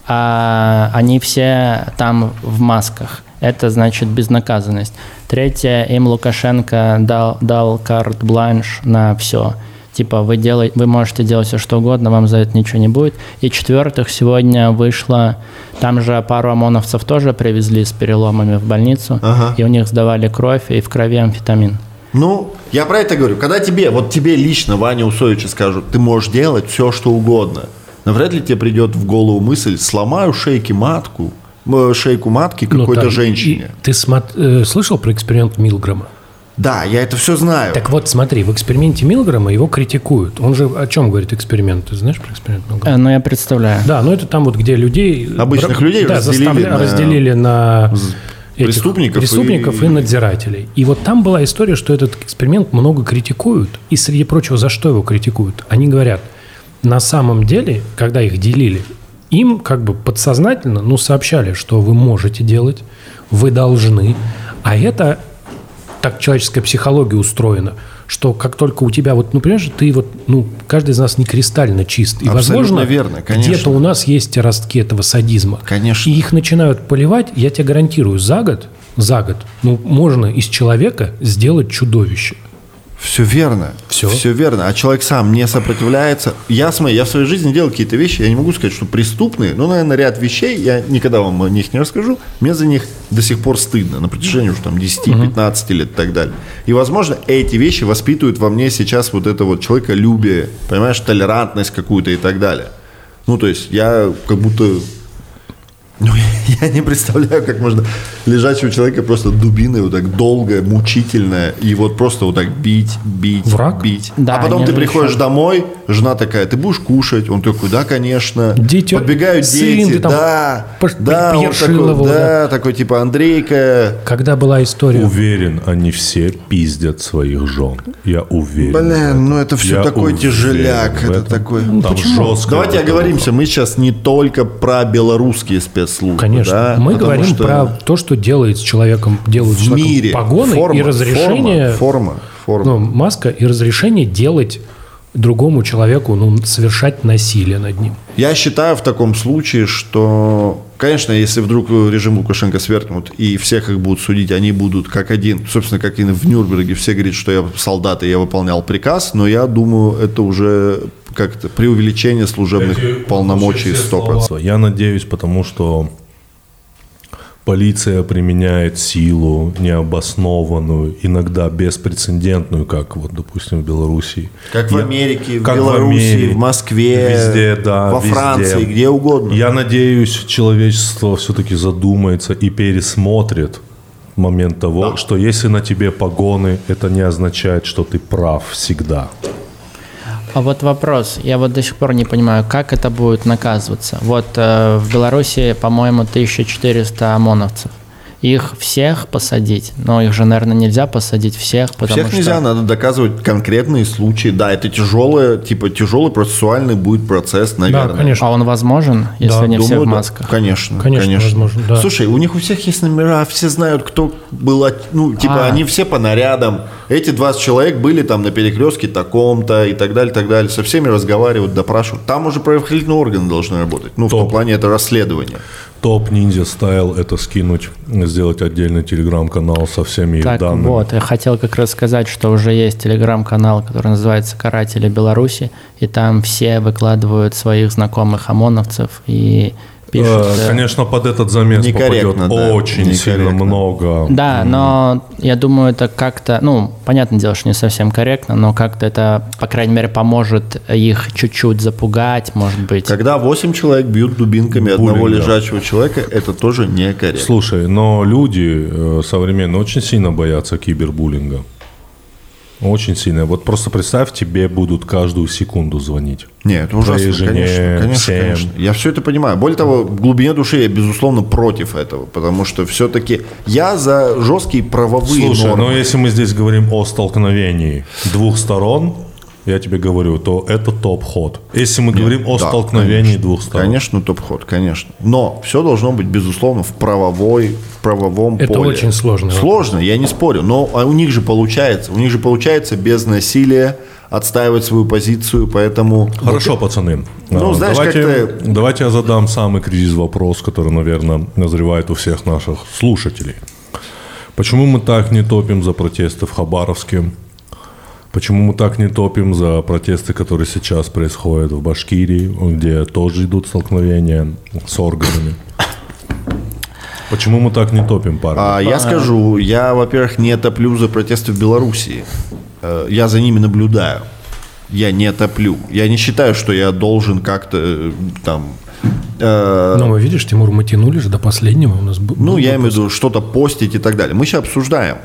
А, они все там в масках. Это значит безнаказанность. Третье, им Лукашенко дал, дал карт-бланш на все. Типа, вы, делай, вы можете делать все, что угодно, вам за это ничего не будет. И четвертых, сегодня вышло, там же пару ОМОНовцев тоже привезли с переломами в больницу, Ага. и у них сдавали кровь, и в крови амфетамин. Ну, я про это говорю. Когда тебе, вот тебе лично, Ваня Усовича скажут, ты можешь делать все, что угодно, но вряд ли тебе придет в голову мысль, сломаю шейки матку, э, шейку матки Ну, какой-то там, женщине. и Ты смот- э, слышал про эксперимент Милграма? Да, я это все знаю. Так вот, смотри, в эксперименте Милграма его критикуют. Он же о чем говорит эксперимент? Ты знаешь про эксперимент Милграма? Э, ну, я представляю. Да, ну это там вот, где людей... Обычных людей да, разделили заставля- на- разделили на этих преступников преступников и- и... надзирателей. И вот там была история, что этот эксперимент много критикуют. И, среди прочего, за что его критикуют? Они говорят, на самом деле, когда их делили, им как бы подсознательно, ну, сообщали, что вы можете делать, вы должны. А это так человеческая психология устроена, что как только у тебя вот, ну, понимаешь, ты вот, ну, каждый из нас не кристально чист. И, Абсолютно возможно, верно, конечно. где-то у нас есть ростки этого садизма. Конечно. И их начинают поливать, я тебе гарантирую, за год, за год, ну, можно из человека сделать чудовище. Все верно. Всё. Все верно. А человек сам не сопротивляется. Я, смотри, я в своей жизни делал какие-то вещи, я не могу сказать, что преступные, но, наверное, ряд вещей, я никогда вам о них не расскажу, мне за них до сих пор стыдно, на протяжении уже там 10-15 лет и так далее. И, возможно, эти вещи воспитывают во мне сейчас вот это вот человеколюбие, понимаешь, толерантность какую-то и так далее. Ну, то есть я как будто ну, я не представляю, как можно лежачего человека просто дубиной вот так долго, мучительно, и вот просто вот так бить, бить, Враг? бить. Да, а потом ты приходишь решат. домой, жена такая, ты будешь кушать? Он такой, да, конечно. Дети- Подбегают сын, дети, ты там да, пош- да, он такой, Шилову, да, такой типа Андрейка. Когда была история... Уверен, они все пиздят своих жен. Я уверен. Блин, ну это все Я такой тяжеляк, это такой. Там жестко. Давайте оговоримся, мы сейчас не только про белорусские спецслужбы. Конечно. да, Мы потому говорим что про то, что делает с человеком, делают с в человеком мире погоны форма, и разрешение... форма, форма, форма. Ну, маска и разрешение делать другому человеку, ну, совершать насилие над ним. Я считаю в таком случае, что, конечно, если вдруг режим Лукашенко свергнут и всех их будут судить, они будут как один, собственно, как и в Нюрнберге, все говорят, что я солдат и я выполнял приказ, но я думаю, это уже как-то преувеличение служебных полномочий 100%. Я надеюсь, потому что полиция применяет силу необоснованную, иногда беспрецедентную, как вот, допустим, в Белоруссии. Как в Я- Америке, в как Белоруссии, Америке, в Москве, везде, да, во везде. Франции, где угодно. Я надеюсь, человечество все-таки задумается и пересмотрит момент того, что если на тебе погоны, это не означает, что ты прав всегда. А вот вопрос, я вот до сих пор не понимаю, как это будет наказываться. Вот э, в Беларуси, по-моему, 1400 ОМОНовцев. Их всех посадить, но их же, наверное, нельзя посадить всех, потому Всех что... нельзя, надо доказывать конкретные случаи. Да, это тяжелый, типа тяжелый процессуальный будет процесс, наверное. Да, конечно. А он возможен, если Да, не все в Думаю, да. масках? Конечно, Конечно, возможно, да. Слушай, у них у всех есть номера, все знают, кто был, ну, типа, А. они все по нарядам. Эти 20 человек были там на перекрестке таком-то и так далее, так далее. Со всеми разговаривают, допрашивают. Там уже правоохранительные органы должны работать. Ну, в том Топ. плане это расследование. Топ ниндзя стайл это скинуть, сделать отдельный телеграм-канал со всеми их Так данными. вот, я хотел как раз сказать, что уже есть телеграм-канал, который называется «Каратели Беларуси», и там все выкладывают своих знакомых ОМОНовцев и пишут... Э, э, Конечно, под этот замес Некорректно, попадет да, очень сильно некорректно. много. Да, но я думаю, это как-то, ну, понятное дело, что не совсем корректно, но как-то это, по крайней мере, поможет их чуть-чуть запугать, может быть. Когда 8 человек бьют дубинками одного Буллинг, да. лежачего человека, это тоже некорректно. Слушай, но люди э, современные очень сильно боятся кибербуллинга. Очень сильно. Вот просто представь, тебе будут каждую секунду звонить. Нет, это ужасно, жене, конечно, конечно, всем. конечно. Я все это понимаю. Более того, в глубине души я, безусловно, против этого, потому что все-таки я за жесткие правовые Слушай, нормы. но если мы здесь говорим о столкновении двух сторон, я тебе говорю, то это топ-ход. Если мы говорим о Да, столкновении конечно. двух сторон. Конечно, топ-ход, конечно. Но все должно быть, безусловно, в правовой, в правовом Это поле. очень сложно. Сложно, я не спорю. Но а у них же получается. У них же получается без насилия отстаивать свою позицию, поэтому... Хорошо, пацаны. Ну, А, знаешь, давайте, как-то- давайте я задам самый кризис вопрос, который, наверное, назревает у всех наших слушателей. Почему мы так не топим за протесты в Хабаровске? Почему мы так не топим за протесты, которые сейчас происходят в Башкирии, где тоже идут столкновения с органами? Почему мы так не топим, парни? А, я скажу, я, во-первых, не топлю за протесты в Белоруссии. Э, Я за ними наблюдаю. Я не топлю. Я не считаю, что я должен как-то э, там... э, Но мы, видишь, Тимур, мы тянули же до последнего. У нас Ну, был я имею в виду что-то постить и так далее. Мы сейчас обсуждаем.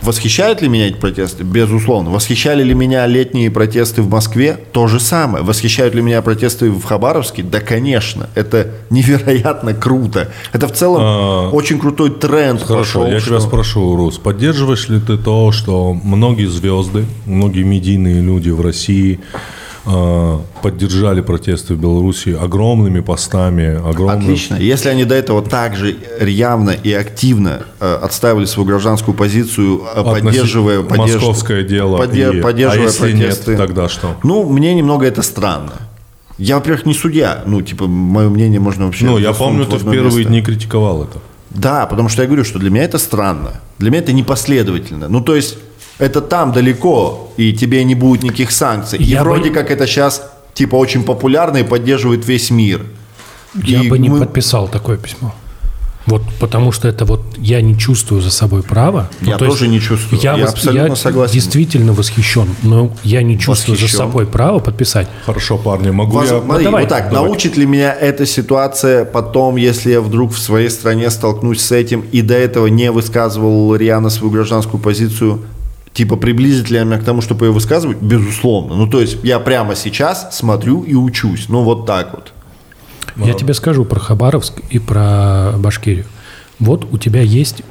Восхищают ли меня эти протесты? Безусловно. Восхищали ли меня летние протесты в Москве? То же самое. Восхищают ли меня протесты в Хабаровске? Да, конечно. Это невероятно круто. Это в целом А, очень крутой тренд Хорошо, пошел, я что- тебя спрошу, Рус, поддерживаешь ли ты то, что многие звезды, многие медийные люди в России поддержали протесты в Беларуси огромными постами, огромными... Отлично. Если они до этого также явно и активно э, отстаивали свою гражданскую позицию, э, Относи- поддерживая, поддерж- московское дело. поддер- и- поддерживая а если протесты, нет, тогда что? ну, мне немного это странно. Я, во-первых, не судья. Ну, типа, мое мнение можно вообще... Ну, я помню, ты в первые место. дни критиковал это. Да, потому что я говорю, что для меня это странно. Для меня это непоследовательно. Ну, то есть, это там далеко, и тебе не будет никаких санкций. И Я бы- вроде как это сейчас, типа, очень популярно и поддерживает весь мир. Я И бы не мы- подписал такое письмо. Вот потому что это вот я не чувствую за собой права. Ну, Я то есть тоже не чувствую. Я вос- абсолютно согласен. действительно восхищен, но я не чувствую за Восхищен. собой права подписать. Хорошо, парни, могу Воз- я... Смотри, давай, вот так, давай. научит ли меня эта ситуация потом, если я вдруг в своей стране столкнусь с этим и до этого не высказывал рьяно свою гражданскую позицию, типа приблизит ли она меня к тому, чтобы ее высказывать? Безусловно. Ну, то есть я прямо сейчас смотрю и учусь. Ну, вот так вот. Я тебе скажу про Хабаровск и про Башкирию. Вот у тебя есть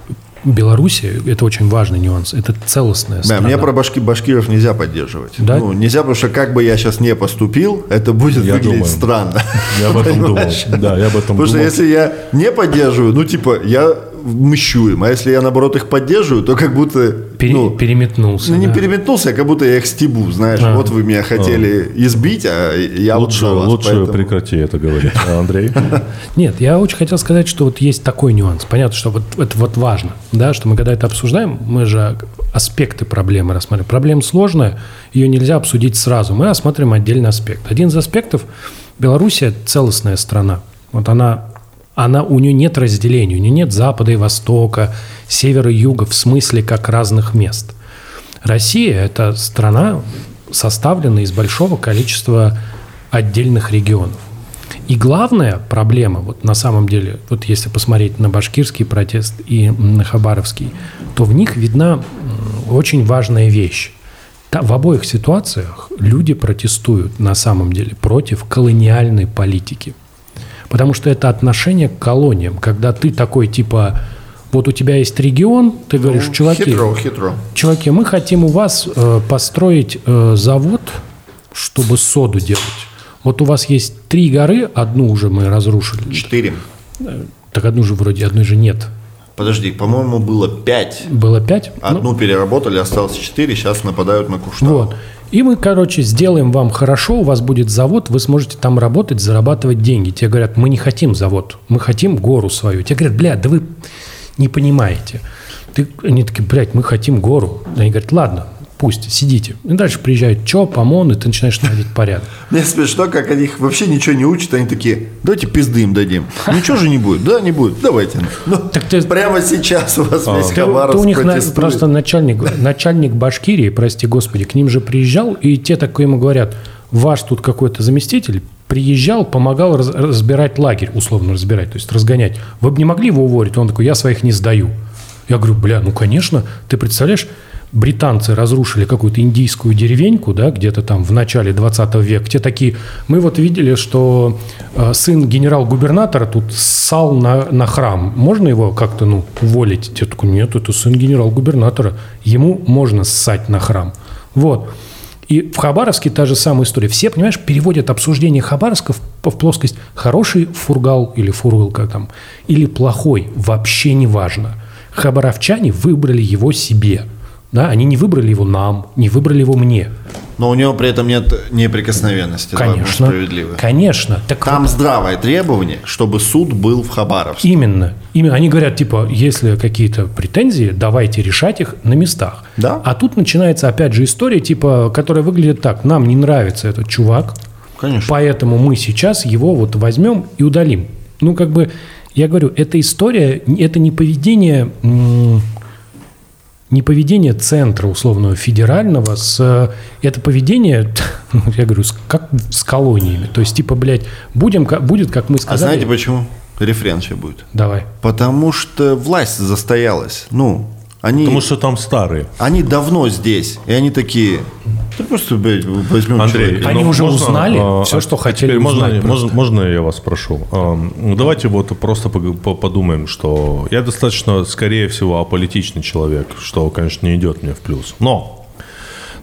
Белоруссия, это очень важный нюанс, это целостная Да, страна. мне про башки, башкиров нельзя поддерживать. Да? Ну, нельзя, потому что как бы я сейчас не поступил, это будет Я выглядеть думаю. странно. Я об этом думал. Да, я об этом Потому что думал. если я не поддерживаю, ну, типа, я мщу им. А если я, наоборот, их поддерживаю, то как будто... Пере- ну, переметнулся. ну, не да. переметнулся, а как будто я их стебу, знаешь. А. Вот вы меня хотели избить, а я Лучше, вас, лучше поэтому- прекрати это говорить. А, Андрей? Нет, я очень хотел сказать, что вот есть такой нюанс. Понятно, что вот это вот важно, да, что мы когда это обсуждаем, мы же аспекты проблемы рассматриваем. Проблема сложная, ее нельзя обсудить сразу. Мы рассматриваем отдельный аспект. Один из аспектов – Белоруссия – целостная страна. Вот она, она, у нее нет разделения, у нее нет запада и востока, севера и юга в смысле как разных мест. Россия – это страна, составленная из большого количества отдельных регионов. И главная проблема, вот на самом деле, вот если посмотреть на башкирский протест и на хабаровский, то в них видна очень важная вещь. В обоих ситуациях люди протестуют на самом деле против колониальной политики. Потому что это отношение к колониям, когда ты такой типа, вот у тебя есть регион, ты говоришь, Ну, чуваки, Хитро, хитро. Чуваки, мы хотим у вас э, построить э, завод, чтобы соду делать. Вот у вас есть три горы, одну уже мы разрушили. Четыре. Так одну же вроде, одной же нет. Подожди, по-моему, было пять. Было пять. Ну, Одну переработали, осталось четыре, сейчас нападают на Куштау. вот. И мы, короче, сделаем вам хорошо, у вас будет завод, вы сможете там работать, зарабатывать деньги. Те говорят, мы не хотим завод, мы хотим гору свою. Те говорят, блядь, да вы не понимаете. Ты, они такие, блядь, мы хотим гору. Они говорят, ладно, пусть, сидите. И дальше приезжает ЧОП, ОМОН, и ты начинаешь наводить порядок. Мне смешно, как они их вообще ничего не учат, они такие, давайте пизды им дадим. Ничего же не будет. Да, не будет. Давайте. Ну, Так ты- прямо сейчас у вас весь Ты, ты Хабаровск у них на- просто начальник, начальник Башкирии, прости господи, к ним же приезжал, и те такое ему говорят, ваш тут какой-то заместитель приезжал, помогал раз- разбирать лагерь, условно разбирать, то есть разгонять. Вы бы не могли его уволить? Он такой, я своих не сдаю. Я говорю, бля, ну конечно, ты представляешь, британцы разрушили какую-то индийскую деревеньку, да, где-то там в начале 20 века. Те такие, мы вот видели, что э, сын генерал-губернатора тут ссал на, на храм. Можно его как-то, ну, уволить? Те такой, нет, это сын генерал-губернатора. Ему можно ссать на храм. Вот. И в Хабаровске та же самая история. Все, понимаешь, переводят обсуждение Хабаровска в, в плоскость хороший фургал или фургал, как там, или плохой, вообще не важно. Хабаровчане выбрали его себе. Да, они не выбрали его нам, не выбрали его мне. Но у него при этом нет неприкосновенности. Конечно. справедливы. Конечно. Так Там вот, здравое требование, чтобы суд был в Хабаровске. именно. Именно. Они говорят, типа, если какие-то претензии, давайте решать их на местах. Да. А тут начинается опять же история, типа, которая выглядит так. Нам не нравится этот чувак, Конечно. Поэтому мы сейчас его вот возьмем и удалим. Ну, как бы Я говорю, эта история, это не поведение, м, не поведение центра условного федерального, с, это поведение, я говорю, как с колониями. То есть, типа, блядь, будем, будет, как мы А сказали. знаете почему? Рефрен сейчас будет. Давай. Потому что власть застоялась. Ну, они, Потому что там старые. они давно здесь. И они такие, да просто, блядь, возьмем Андрей, человека». Они ну, уже можно, узнали а, всё, а что теперь хотели можно, узнать можно, просто. можно я вас прошу? А, ну, Давайте вот просто подумаем, что я достаточно, скорее всего, аполитичный человек, что, конечно, не идет мне в плюс. Но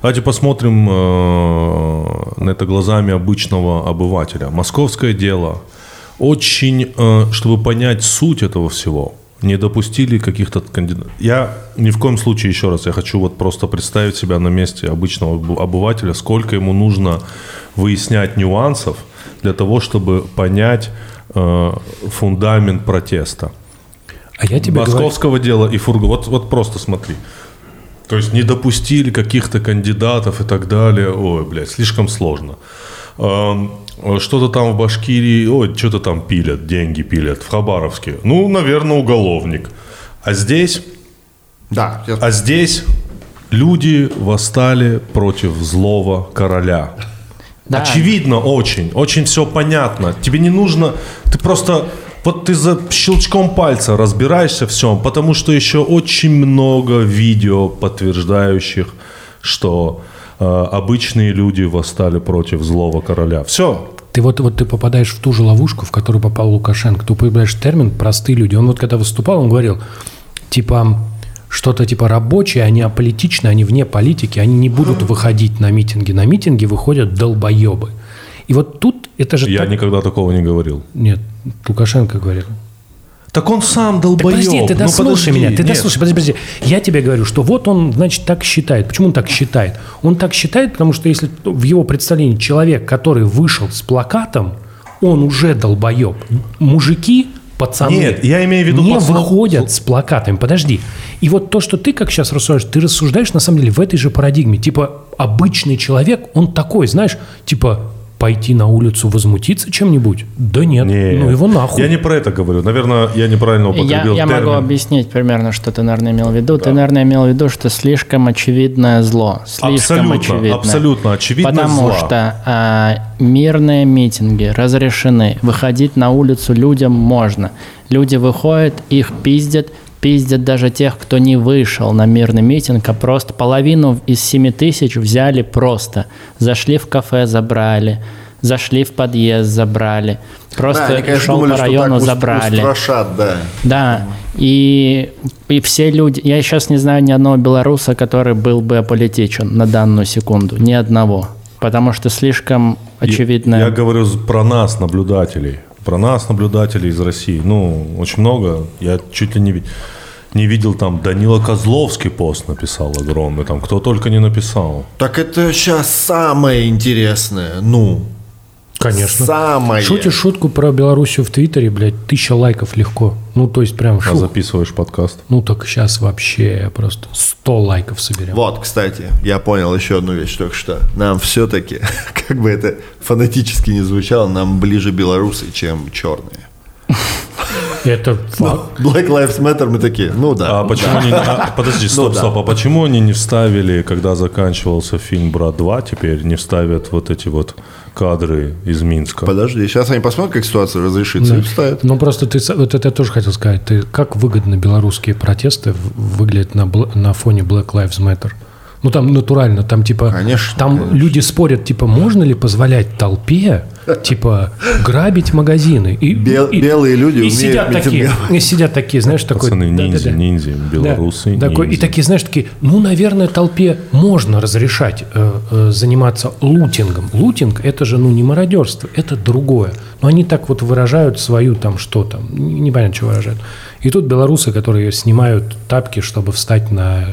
давайте посмотрим э, на это глазами обычного обывателя. Московское дело. Очень, э, чтобы понять суть этого всего, не допустили каких-то кандидатов. Я ни в коем случае, еще раз, я хочу вот просто представить себя на месте обычного обы- обывателя, сколько ему нужно выяснять нюансов для того, чтобы понять э, фундамент протеста. А я тебе говорю, Московского дела и Фурга. Вот, вот просто смотри. То есть не допустили каких-то кандидатов и так далее. Ой, блядь, слишком сложно. Эм, Что-то там в Башкирии, ой, что-то там пилят, деньги пилят в Хабаровске. Ну, наверное, уголовник. А здесь, Да, я- а здесь люди восстали против злого короля. Да. Очевидно очень, очень все понятно. Тебе не нужно, ты просто, вот ты за щелчком пальца разбираешься в всем, потому что еще очень много видео, подтверждающих, что обычные люди восстали против злого короля. Все. Ты вот, вот ты попадаешь в ту же ловушку, в которую попал Лукашенко. Ты употребляешь термин «простые люди». Он вот когда выступал, он говорил, типа, что-то типа рабочие, они аполитичны, они вне политики, они не будут выходить на митинги. На митинги выходят долбоебы. И вот тут это же... Я так- никогда такого не говорил. Нет, Лукашенко говорил. Так он сам долбоеб. подожди, ты Ну, дослушай подожди. меня, ты Нет. дослушай, подожди, подожди. Я тебе говорю, что вот он, значит, так считает. Почему он так считает? Он так считает, потому что если в его представлении человек, который вышел с плакатом, он уже долбоеб. Мужики, пацаны, Нет, я имею в виду не пацанов- выходят с плакатами. Подожди. И вот то, что ты как сейчас рассуждаешь, ты рассуждаешь на самом деле в этой же парадигме. Типа обычный человек, он такой, знаешь, типа пойти на улицу возмутиться чем-нибудь? Да нет, Не. ну его нахуй. Я не про это говорю. Наверное, я неправильно Я, употребил я могу термин. объяснить примерно, что ты, наверное, имел в виду. Ты, наверное, имел в виду, что слишком очевидное зло. Слишком Абсолютно, очевидное. абсолютно очевидное Потому зла. что а, мирные митинги разрешены. Выходить на улицу людям можно. Люди выходят, их пиздят, пиздят даже тех, кто не вышел на мирный митинг, а просто половину из 7 тысяч взяли просто. Зашли в кафе, забрали. Зашли в подъезд, забрали. Просто Да, они, конечно, шел думали, по что району, забрали. устрашат, да. Да, и, и все люди... Я сейчас не знаю ни одного белоруса, который был бы аполитичен на данную секунду. Ни одного. Потому что слишком очевидно... Я, я говорю про нас, наблюдателей. Про нас, наблюдателей из России. Ну, очень много. Я чуть ли не, не видел там Данила Козловский пост написал огромный. Там кто только не написал. Так это сейчас самое интересное. Ну, Конечно. самое. Шутишь шутку про Белоруссию в Твиттере, блядь, тысяча лайков легко. Ну, то есть прям А шут. записываешь подкаст. Ну, так сейчас вообще просто 100 лайков соберем. Вот, кстати, я понял еще одну вещь только что. Нам все-таки, как бы это фанатически не звучало, нам ближе белорусы, чем черные. Это факт. Black Lives Matter мы такие, ну да. А почему они... а, подожди, стоп, Ну да. стоп. А почему они не вставили, когда заканчивался фильм «Брат 2», теперь не вставят вот эти вот кадры из Минска? Подожди, сейчас они посмотрят, как ситуация разрешится, и вставят. Ну, просто ты, вот это я тоже хотел сказать. Ты, как выгодно белорусские протесты выглядят на, бл- на фоне Black Lives Matter? Ну, там натурально, там типа... Конечно, Там конечно. люди спорят, типа, можно ли позволять толпе, типа, грабить магазины? И, Бел- белые люди и умеют сидят такие, и сидят такие, знаешь, такой... Пацаны, ниндзя, да-да-да. ниндзя, белорусы, Да, такой, и ниндзя. такие, знаешь, такие, ну, наверное, толпе можно разрешать э, э, заниматься лутингом. Лутинг – это же, ну, не мародерство, это другое. Но они так вот выражают свою там что там, не- непонятно, что выражают. И тут белорусы, которые снимают тапки, чтобы встать на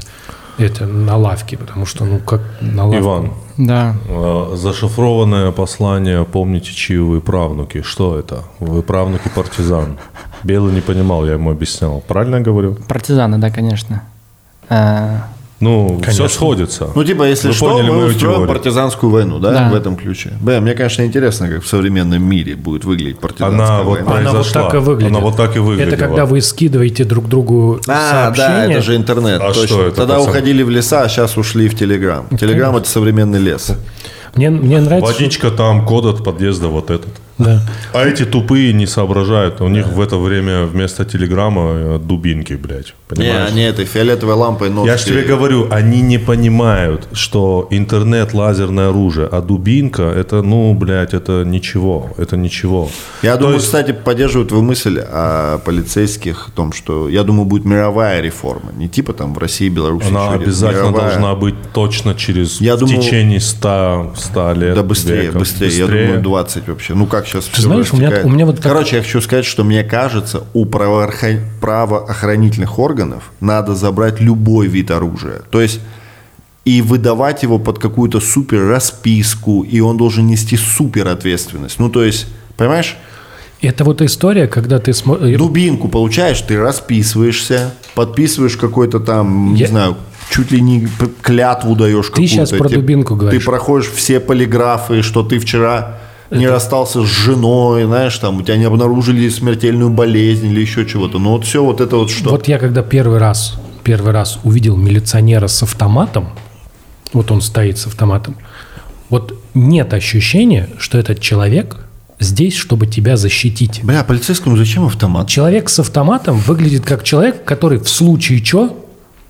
это на лавке, потому что, ну, как на лавке. Иван, Да. э, зашифрованное послание «Помните, чьи вы правнуки». Что это? Вы правнуки партизан. Белый не понимал, я ему объяснял. Правильно я говорю? Партизаны, да, конечно. А, Ну, все Конечно. сходится. Ну, типа, если Вы что, поняли мы устроим теорию. партизанскую войну, да, Да. в этом ключе. Бля, мне, конечно, интересно, как в современном мире будет выглядеть партизанская Она вот война. Она вот так и выглядит. Она вот так и выглядела. Это когда вы скидываете друг другу А, да, сообщения. это же интернет. А точно. что это, Тогда пацан? уходили в леса, а сейчас ушли в Телеграм. Телеграм это современный лес. Мне, мне нравится... Водичка там, код от подъезда вот этот. Да. А эти тупые не соображают. У них в это время вместо телеграмма э, дубинки, блядь. Не, Понимаешь? они этой фиолетовой лампой нос Я же тебе говорю, они не понимают, что интернет лазерное оружие, а дубинка это, ну, блядь, это ничего, это ничего. Я То думаю, есть- кстати, поддерживаю твою мысль о полицейских, о том, что, я думаю, будет мировая реформа. Не типа там в России, Беларуси. Она обязательно Мировая. должна быть точно через Я в думаю- течение 100, 100 лет. Да быстрее, века. быстрее, Я думаю, 20 вообще. Ну как сейчас все знаешь, у меня- у меня вот так- Короче, я хочу сказать, что мне кажется, у правоохран- правоохранительных органов надо забрать любой вид оружия. То есть и выдавать его под какую-то супер расписку, и он должен нести супер ответственность. Ну, то есть, понимаешь, Это вот история, когда ты смотришь... дубинку получаешь, ты расписываешься, подписываешь какой-то там, не Я- знаю, чуть ли не клятву даешь какую-то. щас про Ты- дубинку говоришь. Ты проходишь все полиграфы, что ты вчера не расстался с женой, знаешь, там у тебя не обнаружили смертельную болезнь или еще чего-то. Ну вот все вот это вот что. Вот я когда первый раз, первый раз увидел милиционера с автоматом, вот он стоит с автоматом, вот нет ощущения, что этот человек здесь, чтобы тебя защитить. Бля, полицейскому зачем автомат? Человек с автоматом выглядит как человек, который в случае чего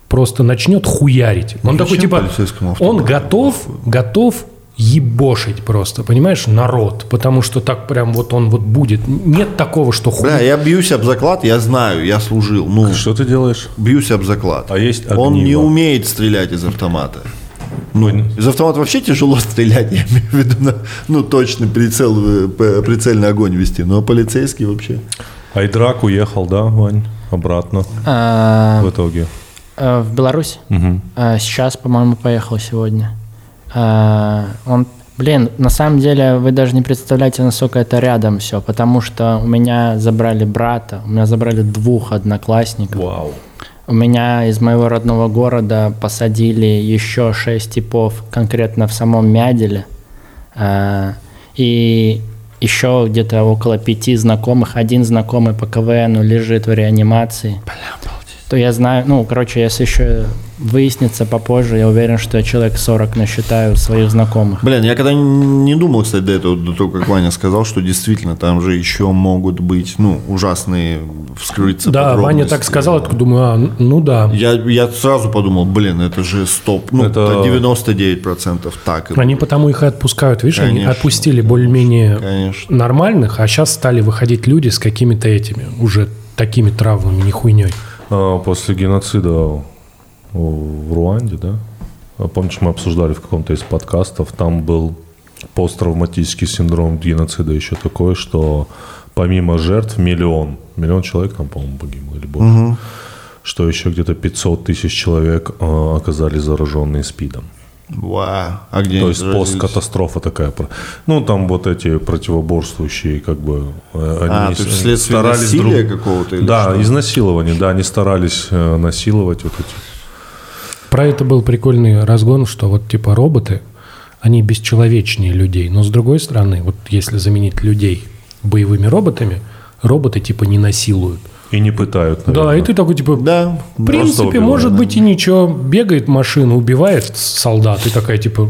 просто начнет хуярить. Он Ну, такой типа, полицейскому он готов, готов ебошить просто, понимаешь, народ, потому что так прям вот он вот будет. Нет такого, что хуй. Бля, я бьюсь об заклад, я знаю, я служил. Ну, Что ты делаешь? бьюсь об заклад. А есть Он не огниво. умеет стрелять из автомата. Ну, из автомата вообще тяжело стрелять, я имею в виду, на, ну, точно прицел, э, прицельный огонь вести. Но полицейский вообще. Айдрак уехал, да, Вань? Обратно А, в итоге. э, в Беларусь? А, Сейчас, по-моему, поехал сегодня. А, Он, блин, на самом деле вы даже не представляете, насколько это рядом все, потому что у меня забрали брата, у меня забрали двух одноклассников. Вау. У меня из моего родного города посадили еще шесть типов конкретно в самом Мяделе. А, И еще где-то около пяти знакомых. Один знакомый по КВНу лежит в реанимации. То я знаю, ну, короче, если еще выяснится попозже, я уверен, что я человек 40 насчитаю своих знакомых. Блин, я когда не думал, кстати, до этого, до того, как Ваня сказал, что действительно там же еще могут быть, ну, ужасные вскрыться Да, Ваня так сказал, я думаю, а, ну да. Я, я сразу подумал, блин, это же стоп. Ну, Это- 99% так. Они будет. потому их и отпускают. Видишь, они Конечно. отпустили более-менее нормальных, а сейчас стали выходить люди с какими-то этими, уже такими травмами, не хуйней. А, После геноцида в Руанде, да? А Помнишь, мы обсуждали в каком-то из подкастов, там был посттравматический синдром геноцида еще такой, что помимо жертв миллион, миллион человек там, по-моему, погибло или больше, что еще где-то 500 тысяч человек а, оказались зараженные СПИДом. Вау. А где То есть посткатастрофа такая. про- Ну, там вот эти противоборствующие, как бы, э, они А, то есть вследствие насилия какого-то или Да, что? изнасилование, да, они старались э, насиловать вот эти. Про это был прикольный разгон, что вот типа роботы, они бесчеловечнее людей. Но с другой стороны, вот если заменить людей боевыми роботами, роботы типа не насилуют. И не пытают, Да, наверное. и ты такой типа, Да. в принципе, убивают, может да. быть и ничего. Бегает машина, убивает солдат, и такая типа,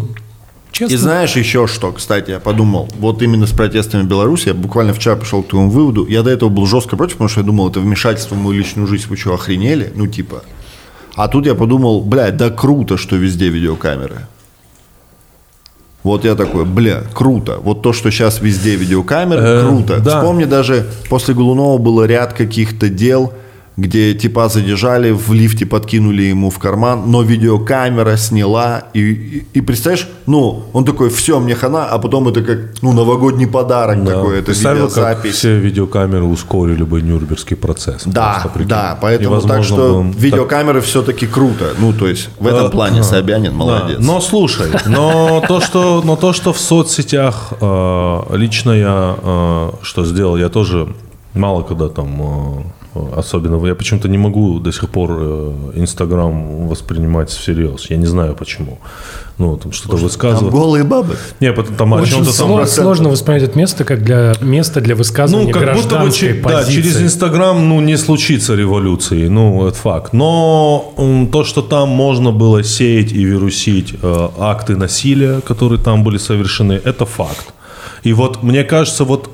честно. И знаешь еще что, кстати, я подумал, вот именно с протестами в Беларуси, я буквально вчера пришел к твоему выводу, я до этого был жестко против, потому что я думал, это вмешательство в мою личную жизнь, вы что, охренели? Ну, типа. А тут я подумал, блядь, да круто, что везде видеокамеры. Вот я такой, бля, круто. Вот то, что сейчас везде видеокамеры, Э, круто. да. Вспомни даже, после Голунова было ряд каких-то дел, где типа задержали, в лифте подкинули ему в карман, но видеокамера сняла. И, и, и представляешь, ну, он такой, все, мне хана, а потом это как, ну, новогодний подарок Да. такой, это Представь, как видеозапись. все видеокамеры ускорили бы Нюрнбергский процесс. Да, да, поэтому Невозможно так что было- видеокамеры все-таки круто. Ну, то есть в этом Э, плане а, Собянин Да. молодец. Но слушай, но то, что, но то, что в соцсетях э, лично я э, что сделал, я тоже мало когда там Особенно я почему-то не могу до сих пор э, Инстаграм воспринимать всерьез. Я не знаю почему. Ну, там что-то Там высказывать. голые бабы. Не, потом там о Очень чем-то там... сло- сложно воспринимать это место как для место для высказывания Ну, как будто бы гражданской че- да, позиции. через Инстаграм ну, не случится революции, ну, это факт. Но м, то, что там можно было сеять и вирусить э, акты насилия, которые там были совершены, это факт. И вот мне кажется, вот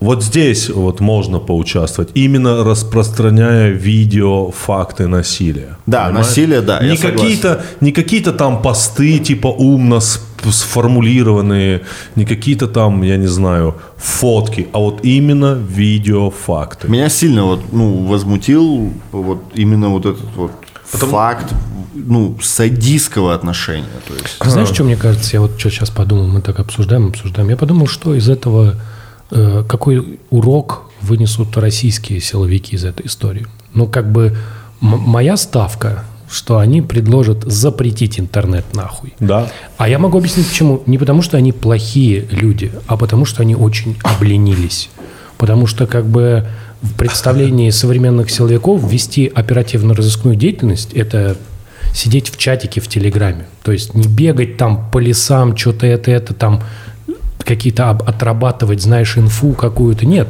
вот здесь вот можно поучаствовать, именно распространяя видео факты насилия. Да, Понимаешь? насилие, да, Не какие-то, не какие-то там посты типа умно сформулированные, не какие-то там, я не знаю, фотки, а вот именно видеофакты. Меня сильно вот, ну, возмутил вот именно вот этот вот факт, ну, садистского отношения. То есть, А Знаешь, что мне кажется? Я вот что сейчас подумал, мы так обсуждаем, обсуждаем. Я подумал, что из этого, какой урок вынесут российские силовики из этой истории. Ну, как бы моя ставка, что они предложат запретить интернет нахуй. Да. А я могу объяснить почему. Не потому, что они плохие люди, а потому, что они очень обленились. Потому что как бы в представлении современных силовиков вести оперативно-розыскную деятельность – это сидеть в чатике в Телеграме. То есть не бегать там по лесам, что-то это, это там какие-то отрабатывать, знаешь, инфу какую-то. Нет.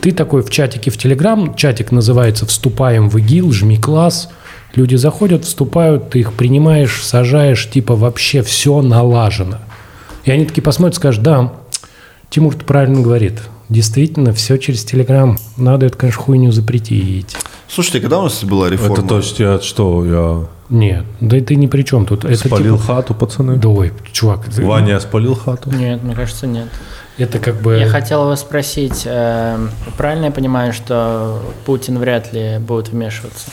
Ты такой в чатике в Телеграм, чатик называется «Вступаем в ИГИЛ», жми класс. Люди заходят, вступают, ты их принимаешь, сажаешь, типа вообще все налажено. И они такие посмотрят, скажут, да, Тимур правильно говорит. Действительно, все через Телеграм. Надо эту, конечно, хуйню запретить. слушайте, когда у нас была реформа? Это то есть я что, я Нет, да и ты ни при чем тут. Это спалил типа- хату, пацаны? Да ой, чувак, ты- Ваня, спалил хату? Нет, мне кажется, нет. это как бы... Я хотел вас спросить, э, правильно я понимаю, что Путин вряд ли будет вмешиваться?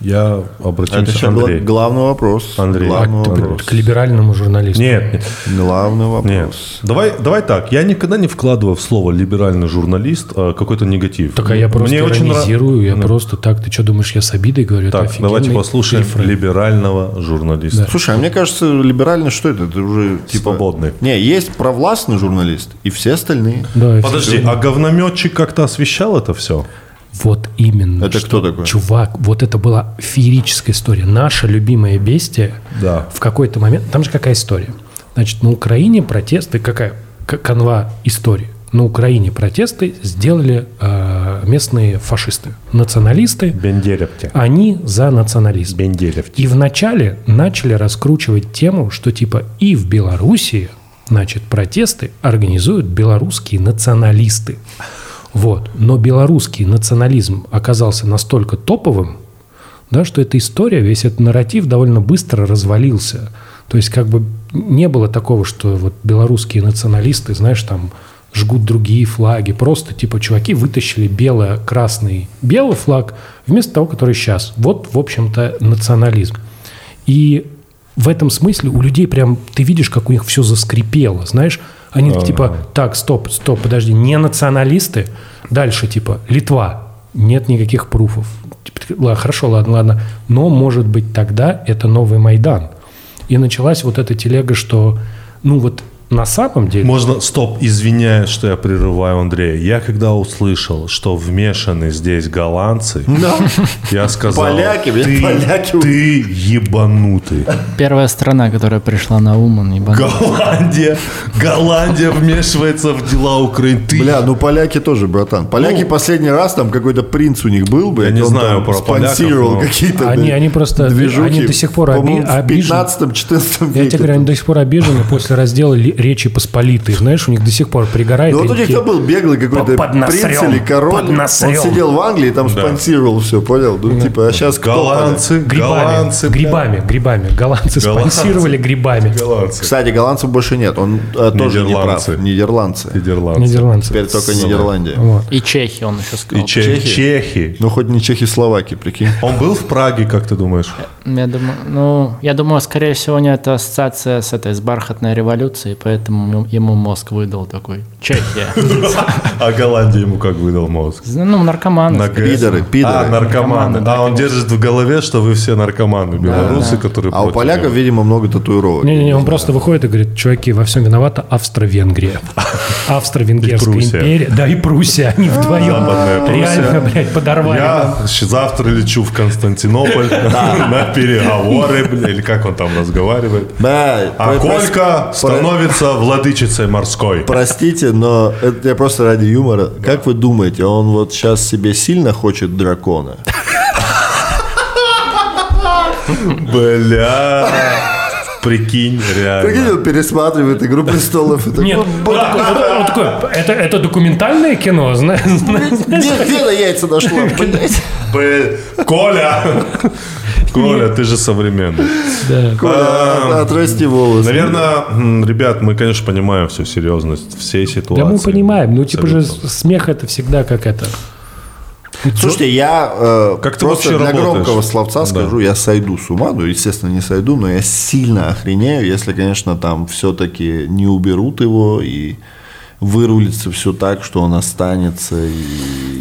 Я Это обратимся к Андрею. главный вопрос. Андрей, Главный Ты вопрос. к либеральному журналисту. Нет, нет. Главный Нет. вопрос. Давай, давай так. Я никогда не вкладываю в слово либеральный журналист а, какой-то негатив. Так а я просто Мне очень иронизирую, я Ну, просто так, ты что думаешь, я с обидой говорю? Это Так, давайте послушаем рефрен. либерального журналиста. Слушай, а мне кажется, либеральный что это? Это уже типа... Свободный. Не, есть провластный журналист и все остальные. Да, Подожди, а говнометчик как-то освещал это все? Вот именно. Это что- кто такой? Чувак, вот это была феерическая история. Наша любимая бестия Да. в какой-то момент... Там же какая история? Значит, на Украине протесты... Какая канва истории? На Украине протесты сделали э, местные фашисты. Националисты. Бендеревте. Они за национализм. Бендеревте. И вначале начали раскручивать тему, что типа и в Белоруссии, значит, протесты организуют белорусские националисты. Вот. Но белорусский национализм оказался настолько топовым, да, что эта история, весь этот нарратив довольно быстро развалился. То есть как бы не было такого, что вот белорусские националисты, знаешь, там жгут другие флаги. Просто типа чуваки вытащили бело-красный белый флаг вместо того, который сейчас. Вот, в общем-то, национализм. И в этом смысле у людей прям, ты видишь, как у них все заскрипело, знаешь? Они такие, типа, так, стоп, стоп, подожди, не националисты. Дальше, типа, Литва. Нет никаких пруфов. Типа, хорошо, ладно, ладно. Но, может быть, тогда это новый Майдан. И началась вот эта телега, что, ну вот на самом деле... Можно, стоп, извиняюсь, что я прерываю Андрея. Я когда услышал, что вмешаны здесь голландцы, я сказал, Поляки, блядь, ты, поляки. ты ебанутый. Первая страна, которая пришла на ум, он ебанул. Голландия, Голландия вмешивается в дела Украины. Ты Бля, ну поляки тоже, братан. Поляки последний раз там какой-то принц у них был бы. Я не знаю про спонсировал поляков, но- какие-то Они- да, они просто- движухи. они до сих пор оби- обижены. в 15-14 Я веке. тебе говорю, они до сих пор обижены после раздела Речи Посполитой. Знаешь, у них до сих пор пригорает. Ну вот у них такие, кто был беглый какой-то принц или король. Он сидел в Англии и там спонсировал все, понял? Ну типа, а сейчас кто голландцы, Грибами, голландцы, грибами, грибами. Голландцы Голландцы. спонсировали грибами. голландцы, Кстати, голландцев больше нет. Он э, тоже не прав. Нидерландцы. Нидерландцы. Теперь только. Нидерландия. Вот. И Чехи он еще И сказал. Че- Чехи? Чехи. Ну хоть не Чехословакия, прикинь. Он был в Праге, как ты думаешь? Я думаю, ну, я думаю, скорее всего, у него это ассоциация с этой, с бархатной революцией, поэтому ему- мозг выдал такой. Чехия. А Голландия ему как выдал мозг? Ну, наркоманы. Пидоры, пидоры. А, наркоманы. А он держит в голове, что вы все наркоманы, белорусы, которые А у поляков, видимо, много татуировок. Не-не-не, он просто выходит и говорит, чуваки, во всем виновата Австро-Венгрия. Австро-Венгерская империя. Да, и Пруссия, они вдвоем. Западная Пруссия. Реально, блядь, подорвали. Я завтра лечу в Константинополь на переговоры, бля, или как он там разговаривает. Да, А Колька про- становится владычицей морской. Простите, но это я просто ради юмора. Как вы думаете, он вот сейчас себе сильно хочет дракона? Бля. Прикинь, Прикинь, реально. он пересматривает «Игру престолов» и такой, Нет, «Б- вот такое- вот- вот такое, это, это документальное кино, знаешь? где, где на яйца нашла, блядь? Бля, Коля. Коля, ты же современный. Да. Коля, отрасти волосы. Наверное, ребят, мы, конечно, понимаем всю серьезность всей ситуации. Да мы понимаем, ну типа же смех это всегда как это. Слушайте, я э, Как просто вообще для работаешь? громкого словца Да. скажу, я сойду с ума, ну, естественно, не сойду, но я сильно охренею, если, конечно, там все-таки не уберут его и вырулится все так, что он останется, и,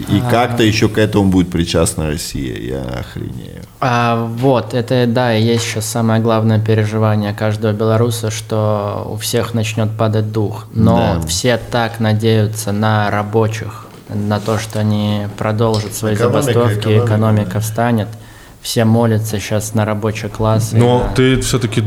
и как-то еще к этому будет причастна Россия. Я охренею. А, вот, это, да, и есть сейчас самое главное переживание каждого белоруса, что у всех начнет падать дух. Но Да. все так надеются на рабочих, на то, что они продолжат свои Экономика, забастовки, экономика, экономика, да. Все молятся сейчас на рабочий класс. Но на- ты все-таки,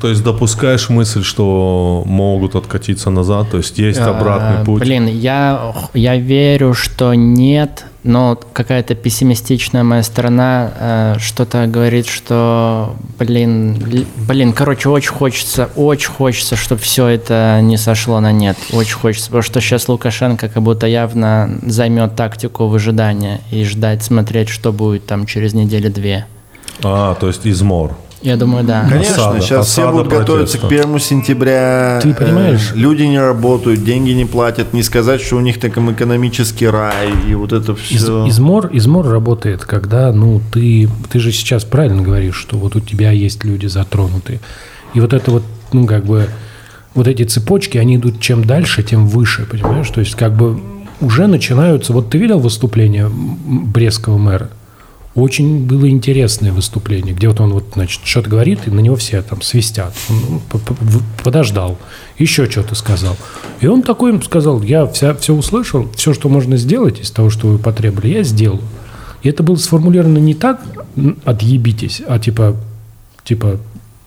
то есть, допускаешь мысль, что могут откатиться назад, то есть есть обратный А, путь. Блин, я, я верю, что нет, но какая-то пессимистичная моя сторона э, что-то говорит, что, блин, блин, короче, очень хочется, очень хочется, чтобы все это не сошло на нет. Очень хочется, потому что сейчас Лукашенко как будто явно займет тактику выжидания и ждать, смотреть, что будет там через неделю-две. А, то есть измор. Я думаю, да. Конечно, Осада, сейчас все осада будут готовиться к протеста. 1 сентября. Ты понимаешь? Э, люди не работают, деньги не платят. Не сказать, что у них такой экономический рай и вот это Из- все. измор, измор работает, когда, ну, ты, ты же сейчас правильно говоришь, что вот у тебя есть люди затронутые. И вот это вот, ну, как бы, вот эти цепочки, они идут чем дальше, тем выше, понимаешь? То есть, как бы, уже начинаются... Вот ты видел выступление Брестского мэра? Очень было интересное выступление, где вот он вот, значит, что-то говорит, и на него все там свистят. Он ну, подождал, еще что-то сказал. И он такой им сказал, я вся, все услышал, все, что можно сделать из того, что вы потребовали, я сделаю. И это было сформулировано не так, отъебитесь, а типа, типа,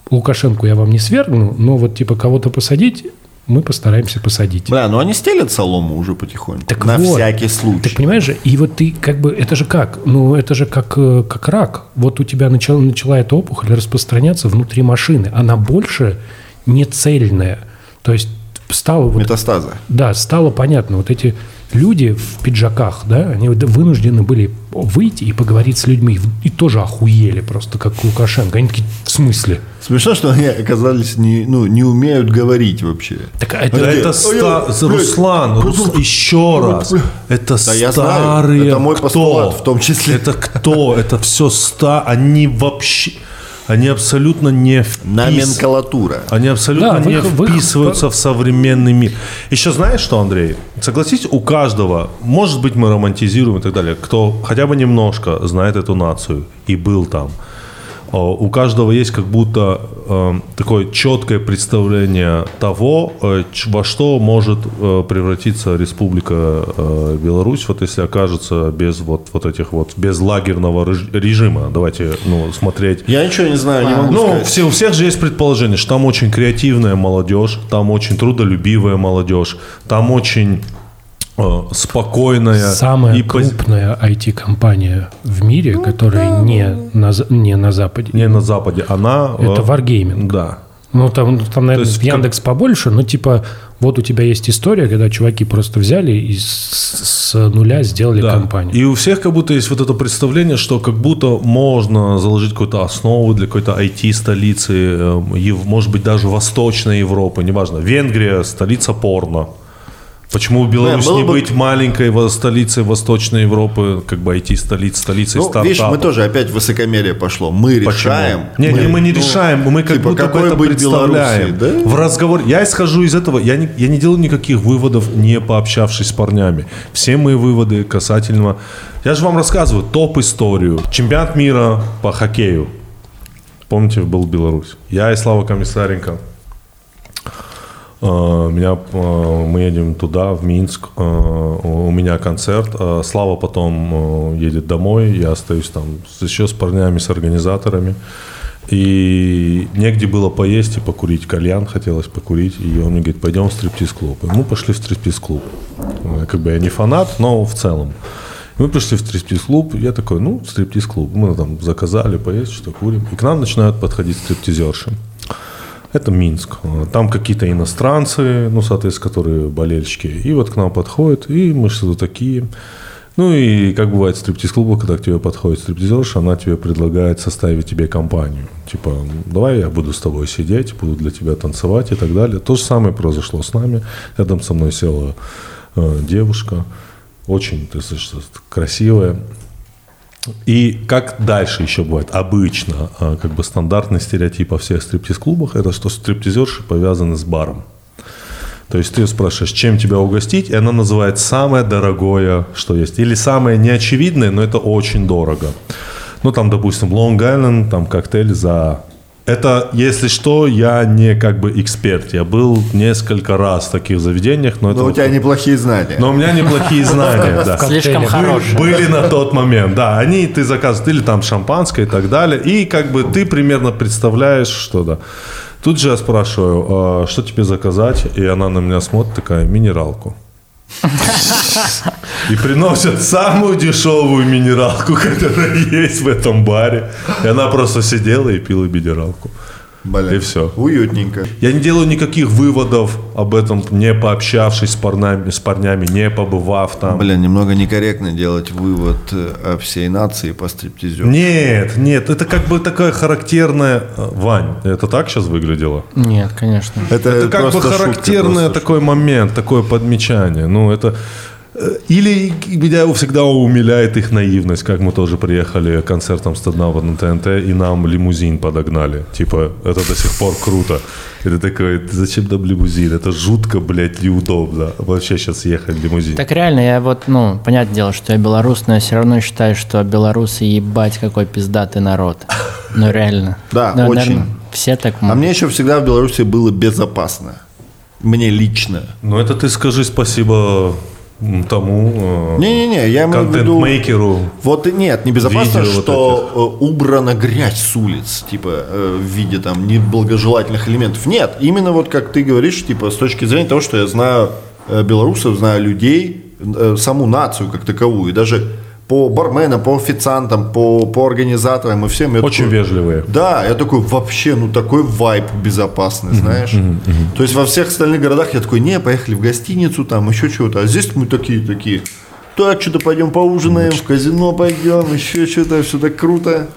Лукашенко я вам не свергну, но вот типа кого-то посадить, мы постараемся посадить. Да, но они стелят солому уже потихоньку. Так на вот. всякий случай. Так понимаешь же, и вот ты как бы, это же как? Ну, это же как, э, как рак. Вот у тебя начала, начала эта опухоль распространяться внутри машины. Она больше не цельная. То есть стало вот Метастазы. да, стало понятно, вот эти люди в пиджаках, да, они вынуждены были выйти и поговорить с людьми, и тоже охуели просто, как Лукашенко. Они такие, в смысле? Смешно, что они оказались не, ну, не умеют говорить вообще. Так а это... Это Ой, ста- ой, Руслан, Рус- еще раз. Это Да я знаю, старые это мой кто? постулат в том числе. Это кто? Это все ста... Они вообще... Они абсолютно не впис... Номенклатура. Они абсолютно Да, не их- в их- вписываются в современный мир. Еще знаешь что, Андрей? Согласись, у каждого, может быть, мы романтизируем и так далее, кто хотя бы немножко знает эту нацию и был там, у каждого есть как будто э, такое четкое представление того, э, ч- во что может э, превратиться Республика э, Беларусь, вот если окажется без вот, вот этих вот, без лагерного реж- режима. Давайте ну, смотреть Я ничего не знаю, не могу ну, сказать. все, у всех же есть предположение, что там очень креативная молодежь, там очень трудолюбивая молодежь, там очень э, спокойная. Самая и пози- крупная IT-компания в мире, которая не на, не на Западе. Не на Западе, она... Это э, Wargaming. Да. Ну, там, там наверное, есть Яндекс побольше, но типа вот у тебя есть история, когда чуваки просто взяли и с, с нуля сделали Да. компанию. И у всех как будто есть вот это представление, что как будто можно заложить какую-то основу для какой-то IT-столицы, э, Ев- может быть, даже Восточной Европы, неважно. Венгрия – столица порно. Почему Беларусь было не бы- быть маленькой столицей Восточной Европы, как бы IT-столиц, столицей Ну, стартапов? видишь, мы тоже опять высокомерие пошло. Мы Почему? решаем. Не, не, мы не ну, решаем, мы как типа, будто бы это представляем. Да? В разговоре, я исхожу из этого, я не, я не делаю никаких выводов, не пообщавшись с парнями. Все мои выводы касательно... Я же вам рассказываю топ-историю. Чемпионат мира по хоккею. Помните, был Беларусь. Я и Слава Комиссаренко. Э, Меня, э, мы едем туда, в Минск. э, У меня концерт. Слава потом едет домой. Я остаюсь там еще с парнями, с организаторами. И негде было поесть и покурить. Кальян хотелось покурить. И он мне говорит, пойдем в стриптиз-клуб. И мы пошли в стриптиз-клуб. Как бы я не фанат, но в целом. Мы пришли в стриптиз-клуб, я такой, ну, стриптиз-клуб. Мы там заказали поесть, что курим. И к нам начинают подходить стриптизерши. Это Минск. Там какие-то иностранцы, ну, соответственно, которые болельщики. И вот к нам подходят, и мы что-то такие. Ну и как бывает в стриптиз-клубах, когда к тебе подходит стриптизерша, она тебе предлагает составить тебе компанию. Типа, давай я буду с тобой сидеть, буду для тебя танцевать и так далее. То же самое произошло с нами. Рядом со мной села э, девушка, очень ты красивая. И как дальше еще бывает? Обычно, а, как бы стандартный стереотип во всех стриптиз-клубах, это что стриптизерши повязаны с баром. То есть ты спрашиваешь, чем тебя угостить, и она называет самое дорогое, что есть. Или самое неочевидное, но это очень дорого. Ну, там, допустим, Long Island, там коктейль за... Это, если что, я не как бы эксперт. Я был несколько раз в таких заведениях, но это... Но у вот- тебя неплохие знания. но у меня неплохие знания, да. Слишком хороший. Были на тот момент, да. Они, ты заказываешь, или там шампанское и так далее. И как бы ты примерно представляешь, что да. Тут же я спрашиваю, «А что тебе заказать? И она на меня смотрит, такая, минералку. И приносят самую дешевую минералку, которая есть в этом баре. И она просто сидела и пила минералку. Блин, И всё. Уютненько. Я не делаю никаких выводов об этом, не пообщавшись с парнями, с парнями не побывав там. Блин, немного некорректно делать вывод э, о всей нации по стриптизеру. Нет, нет, это как бы такая характерная... э, Вань, это так сейчас выглядело? Нет, конечно. Это, Это как бы шутка, характерный такой момент, такое подмечание. Ну, это... э, Или меня всегда умиляет их наивность, как мы тоже приехали концертом Стаднава на ТНТ, и нам лимузин подогнали. Типа, это до сих пор круто. И ты такой, «Ты зачем нам лимузин? Это жутко, блядь, неудобно. Вообще сейчас ехать в лимузин. Так реально, я вот, ну, понятное дело, что я белорус, но я все равно считаю, что белорусы ебать какой пиздатый народ. Ну реально. Да, Ну, очень. наверно, все так А могут. мне еще всегда в Беларуси было безопасно. Мне лично. Ну, это ты скажи спасибо тому э, Не-не-не, я контент-мейкеру. Вот и нет, небезопасно, Видео вот что э, убрана грязь с улиц, типа э, в виде там неблагожелательных элементов. Нет, именно вот как ты говоришь, типа с точки зрения того, что я знаю белорусов, знаю людей, саму нацию как таковую, и даже по барменам, по официантам, по, по организаторам и всем. я Очень такой, вежливые. Да, я такой, вообще, ну такой вайп безопасный, знаешь. То есть во всех остальных городах я такой, не, поехали в гостиницу, там еще чего-то. А здесь мы такие, такие, так, что-то пойдем поужинаем, в казино пойдем, еще что-то, все так круто.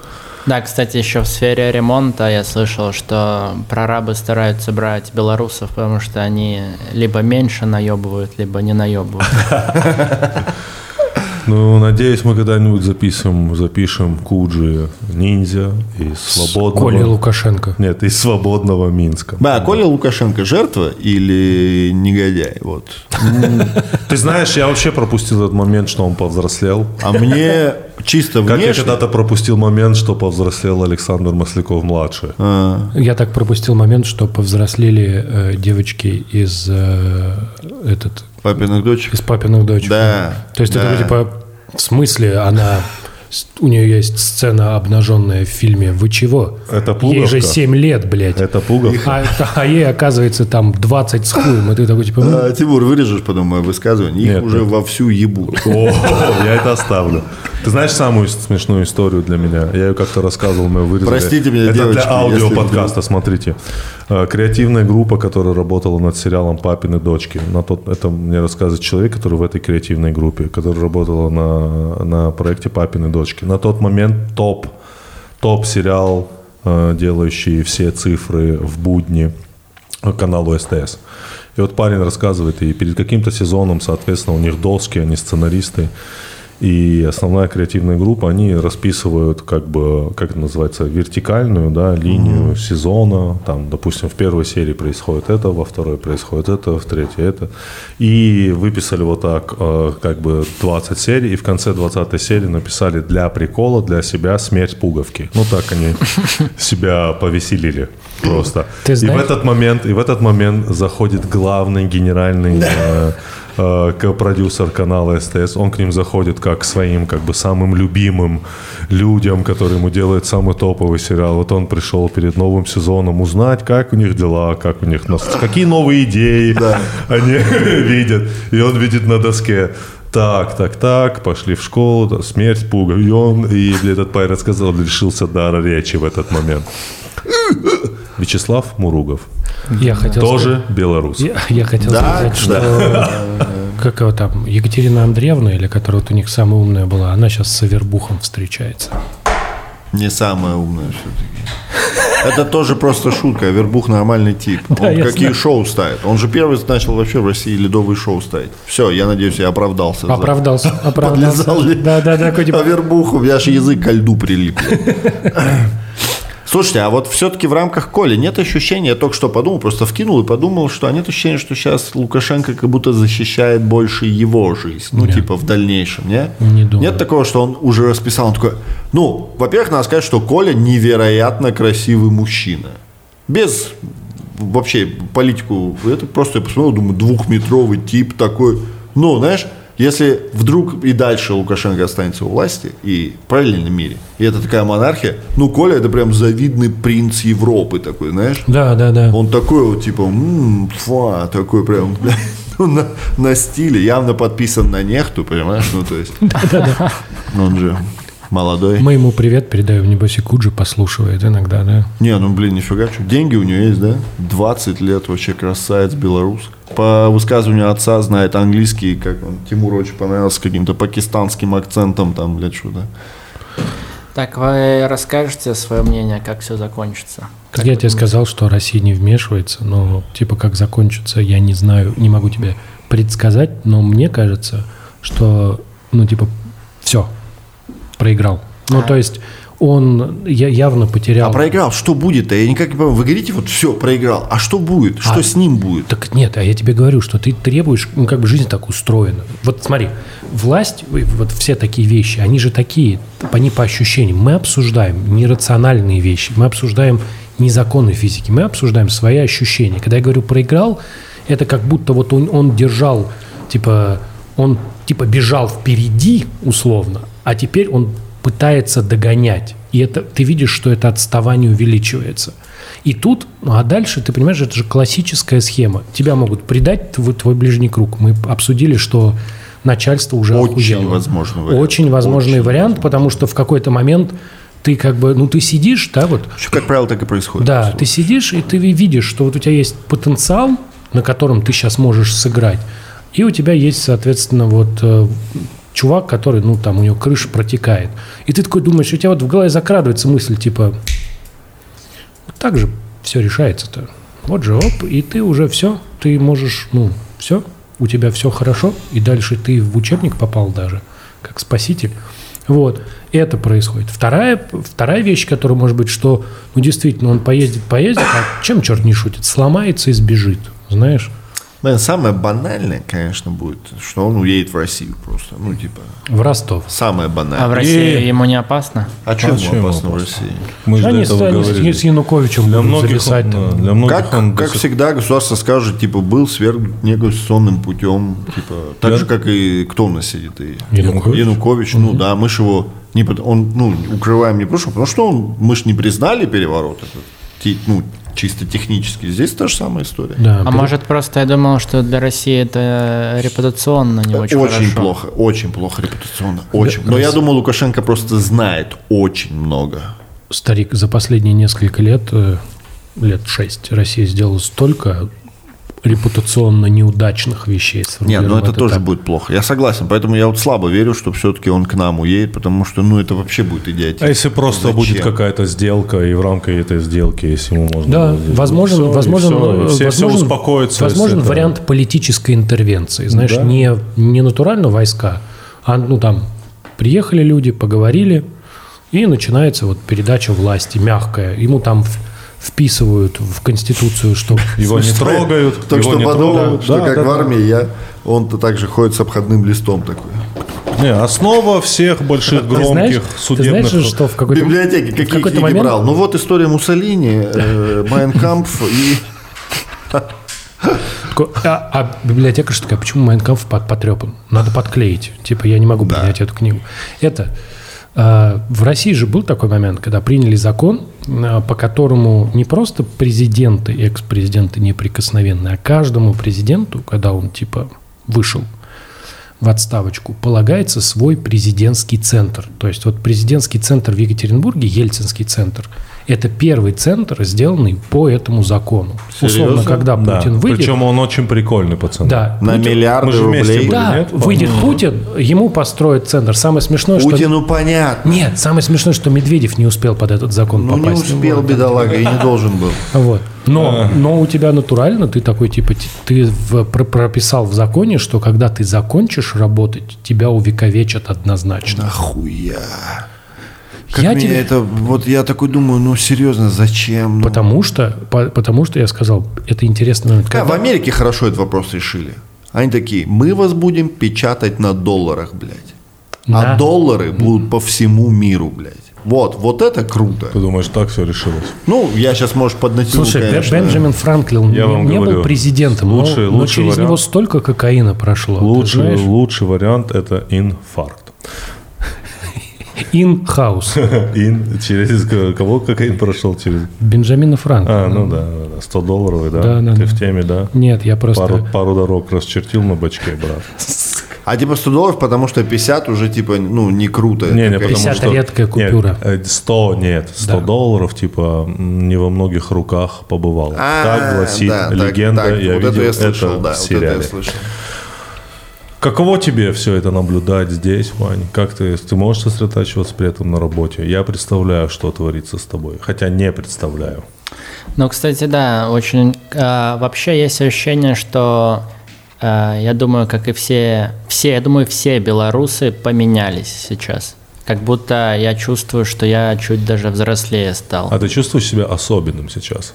Да, кстати, еще в сфере ремонта я слышал, что прорабы стараются брать белорусов, потому что они либо меньше наебывают, либо не наебывают. Ну, надеюсь, мы когда-нибудь запишем, запишем Куджи Ниндзя из свободного... Коля Лукашенко. Нет, из свободного Минска. Да, Коля Лукашенко жертва или негодяй? Вот. Ты знаешь, я вообще пропустил этот момент, что он повзрослел. А мне чисто Как я внешне... когда-то пропустил момент, что повзрослел Александр Масляков-младший. А, Я так пропустил момент, что повзрослели э, девочки из э, этот папиных дочек. из папиных дочек. Да, То есть да. это типа в смысле она у нее есть сцена обнаженная в фильме «Вы чего?» Это Ей же пуговка. 7 лет, блядь. Это пуговка. А, а ей, оказывается, там 20 с хуем. И ты такой, типа, ну, А, Тимур, вырежешь потом мое высказывание, их Нет, уже нет. вовсю ебут. О, я это оставлю. Ты знаешь самую смешную историю для меня? Я ее как-то рассказывал, мы вырезали. Простите меня, Это девочки, для аудиоподкаста, смотрите. Э, Креативная группа, которая работала над сериалом «Папины дочки». На тот, это мне рассказывает человек, который в этой креативной группе, который работала на, на проекте «Папины дочки». На тот момент топ, топ сериал, э, делающий все цифры в будни каналу СТС. И вот парень рассказывает, и перед каким-то сезоном, соответственно, у них доски, они сценаристы, и основная креативная группа, они расписывают, как бы, как это называется, вертикальную да, линию mm-hmm. сезона. Там, допустим, в первой серии происходит это, во второй происходит это, в третьей это. И выписали вот так, э, как бы 20 серий, и в конце 20 серии написали для прикола, для себя смерть пуговки. Ну, так они себя повеселили просто. Ты и в этот момент, и в этот момент заходит главный генеральный э, э, продюсер канала СТС, он к ним заходит как к своим как бы самым любимым людям, которые ему делают самый топовый сериал. Вот он пришел перед новым сезоном узнать, как у них дела, как у них, какие новые идеи они видят. И он видит на доске так, так, так, пошли в школу, смерть, пуга, и он, и этот парень рассказал, лишился дара речи в этот момент. Вячеслав Муругов. Я хотел Тоже сказать, белорус. Я, я хотел Да, сказать, что как его там, Екатерина Андреевна, или которая вот у них самая умная была, она сейчас с Авербухом встречается. Не самая умная все-таки. Это тоже просто шутка. Вербух нормальный тип. Да, Он я какие знаю. шоу ставит? Он же первый начал вообще в России ледовые шоу ставить. Все, я надеюсь, я оправдался. за- Оправдался, оправдался. Подлезал ли? Да, да, да, такой А типа, вербух, у меня аж язык ко льду прилип. Слушайте, а вот все-таки в рамках Коли нет ощущения, я только что подумал, просто вкинул и подумал, что а нет ощущения, что сейчас Лукашенко как будто защищает больше его жизнь, ну, Нет. типа в дальнейшем, не? Не думаю. Нет такого, что он уже расписал, он такой, ну, во-первых, надо сказать, что Коля невероятно красивый мужчина. Без вообще политику, это просто я посмотрел, думаю, двухметровый тип такой, ну, знаешь, если вдруг и дальше Лукашенко останется у власти и в параллельном мире, и это такая монархия, ну, Коля это прям завидный принц Европы такой, знаешь? да, да, да. Он такой вот, типа, м фа, такой прям ну, на, на стиле, явно подписан на нехту, понимаешь? Ну, то есть, он же молодой. Мы ему привет передаем, небось и Куджи послушивает иногда, да? Не, ну, блин, нифига, что, деньги у нее есть, да? 20 лет, вообще красавец белорус. По высказыванию отца знает английский, как он, Тимур очень понравился, с каким-то пакистанским акцентом, там, блядь, что-то. Так вы расскажете свое мнение, как все закончится? Так я тебе сказал, что Россия не вмешивается, но типа как закончится, я не знаю, не могу тебе предсказать, но мне кажется, что, ну типа, все, проиграл. Ну то есть он явно потерял. А проиграл, что будет-то? Я никак не понимаю. Вы говорите, вот все, проиграл. А что будет? Что А- с ним будет? Так нет, а я тебе говорю, что ты требуешь, ну как бы жизнь так устроена. Вот смотри, власть, вот все такие вещи, они же такие, они по ощущениям. Мы обсуждаем нерациональные вещи, мы обсуждаем не законы физики, мы обсуждаем свои ощущения. Когда я говорю проиграл, это как будто вот он, он держал, типа, он типа бежал впереди условно, а теперь он пытается догонять. И это ты видишь, что это отставание увеличивается. И тут, ну а дальше, ты понимаешь, это же классическая схема. Тебя могут предать твой, твой ближний круг. Мы обсудили, что начальство уже Очень охуело. возможный вариант. Очень возможный Очень вариант, возможный. потому что в какой-то момент ты как бы, ну ты сидишь, да, вот, Что, как правило, так и происходит. да, ты сидишь и ты видишь, что вот у тебя есть потенциал, на котором ты сейчас можешь сыграть, и у тебя есть, соответственно, вот э, чувак, который, ну, там, у него крыша протекает. И ты такой думаешь, у тебя вот в голове закрадывается мысль, типа, вот так же все решается-то. Вот же, оп, и ты уже все, ты можешь, ну, все, у тебя все хорошо, и дальше ты в учебник попал даже, как спаситель. Вот, это происходит. Вторая, вторая вещь, которая может быть, что, ну, действительно, он поездит, поездит, а чем черт не шутит, сломается и сбежит, знаешь. Блин, самое банальное, конечно, будет, что он уедет в Россию просто. Ну, типа, В Ростов. самое А в банальное. России И- ему не опасно? А что А ему чем ему опасно в опасно? России? Мы же Они, этого с, они с- говорили. с Януковичем Для многих, он, там. да, для многих Как, он как всегда, государство скажет, типа, был свергнут неконституционным путем, типа, так Я- же, как и кто у нас сидит? И Янукович. Янукович, ну да, мы ж его не, под- он, ну, укрываем не потому, потому что он, мы ж не признали переворот этот, ну, чисто технически. Здесь та же самая история. Да, А при- может просто я думал, что для России это репутационно не очень, очень хорошо. плохо, очень плохо репутационно, очень. Но я думаю, Лукашенко просто знает очень много. старик, за последние несколько лет, э, лет шесть, Россия сделала столько репутационно неудачных вещей Нет, но сформулировал это тоже так. будет плохо. Я согласен. Поэтому я вот слабо верю, что все-таки он к нам уедет, потому что, ну, это вообще будет идиотизм. А если просто Зачем? будет какая-то сделка, и в рамках этой сделки, если ему можно... Да, будет- и возможен, всё, и э, все, все возможен- успокоятся. Возможен если это- вариант политической интервенции. Знаешь, Да. не, не натурально войска, а ну там приехали люди, поговорили, и начинается вот передача власти мягкая. Ему там в- вписывают в Конституцию, что Его не трогают, Только его что подумал, что Да, как да, в да. армии я, он-то также ходит с обходным листом такой. Не, основа всех больших Ты громких знаешь, ты судебных... знаешь, что в В какой-то, библиотеке в какие какой-то книги момент брал? Ну вот история Муссолини, э, Майнкампф и... А, а библиотекарша такая, почему Майнкамф под, потрепан? Надо подклеить. Типа, я не могу принять эту книгу. Это... э, в России же был такой момент, когда приняли закон, э, по которому не просто президенты экс-президенты неприкосновенны, а каждому президенту, когда он типа вышел в отставочку, полагается свой президентский центр. То есть вот президентский центр в Екатеринбурге, Ельцинский центр, это первый центр, сделанный по этому закону. Условно, Серьезно? когда Да, Путин выйдет, Причем он очень прикольный пацан. да, На Путин- миллиарды мы же рублей. были. да, нет? выйдет Путин, ему построят центр. Самое смешное, что... Путину понятно. Нет, самое смешное, что Медведев не успел под этот закон Ну не попасть. успел, Вот. бедолага, и не должен был. Вот. Но, но у тебя натурально, ты такой, типа, ты в- про- прописал в законе, что когда ты закончишь работать, тебя увековечат однозначно. Нахуя? Как Я тебе- это, вот я такой думаю, ну серьезно, зачем? Ну, Потому что, по- потому что я сказал, это интересный момент. Как в Когда- Америке хорошо этот вопрос решили. Они такие, мы вас будем печатать на долларах, блядь. На- А доллары будут по всему миру, блядь. Вот, вот это круто. Ты думаешь, так все решилось? Ну, я сейчас, может, поднатяну, Слушай, конечно. Бенджамин Франклин Я не, вам не был говорю, президентом, но- лучший- но, лучший через вариант. него столько кокаина прошло. Лучший, лучший вариант это инфаркт. In-house. Ин, через кого кокаин прошел? Через... Бенджамина Франклина. А, ну да, да, да, 100 долларовый, да? Да, да, Ты да. в теме, да? Нет, я просто... Пару, пару дорог расчертил на бачке, брат. А типа 100 долларов, потому что 50 уже типа, ну, не круто. Не, не, Какая- потому 50 что... редкая Нет, купюра. э, 100, нет, 100 Да. долларов, типа, не во многих руках побывал. А, так гласит да, так, легенда, так, я вот видел это я слышал, это да, в вот это я сериале. слышал. Каково тебе все это наблюдать здесь, Вань? Как ты, ты можешь сосредотачиваться при этом на работе? Я представляю, что творится с тобой, хотя не представляю. Ну, кстати, да, очень... а, вообще есть ощущение, что а, я думаю, как и все, все, я думаю, все белорусы поменялись сейчас. Как будто я чувствую, что я чуть даже взрослее стал. А ты чувствуешь себя особенным сейчас?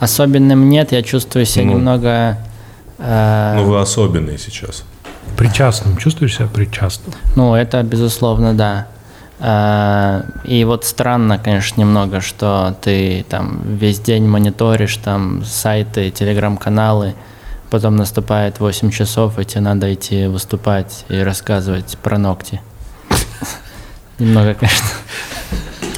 Особенным нет, я чувствую себя Ну. немного... а, Ну, вы особенные сейчас. Причастным. Чувствуешь себя причастным? Ну, это безусловно, да. А, И вот странно, конечно, немного, что ты там весь день мониторишь там сайты, телеграм-каналы, потом наступает 8 часов, и тебе надо идти выступать и рассказывать про ногти. Немного, конечно.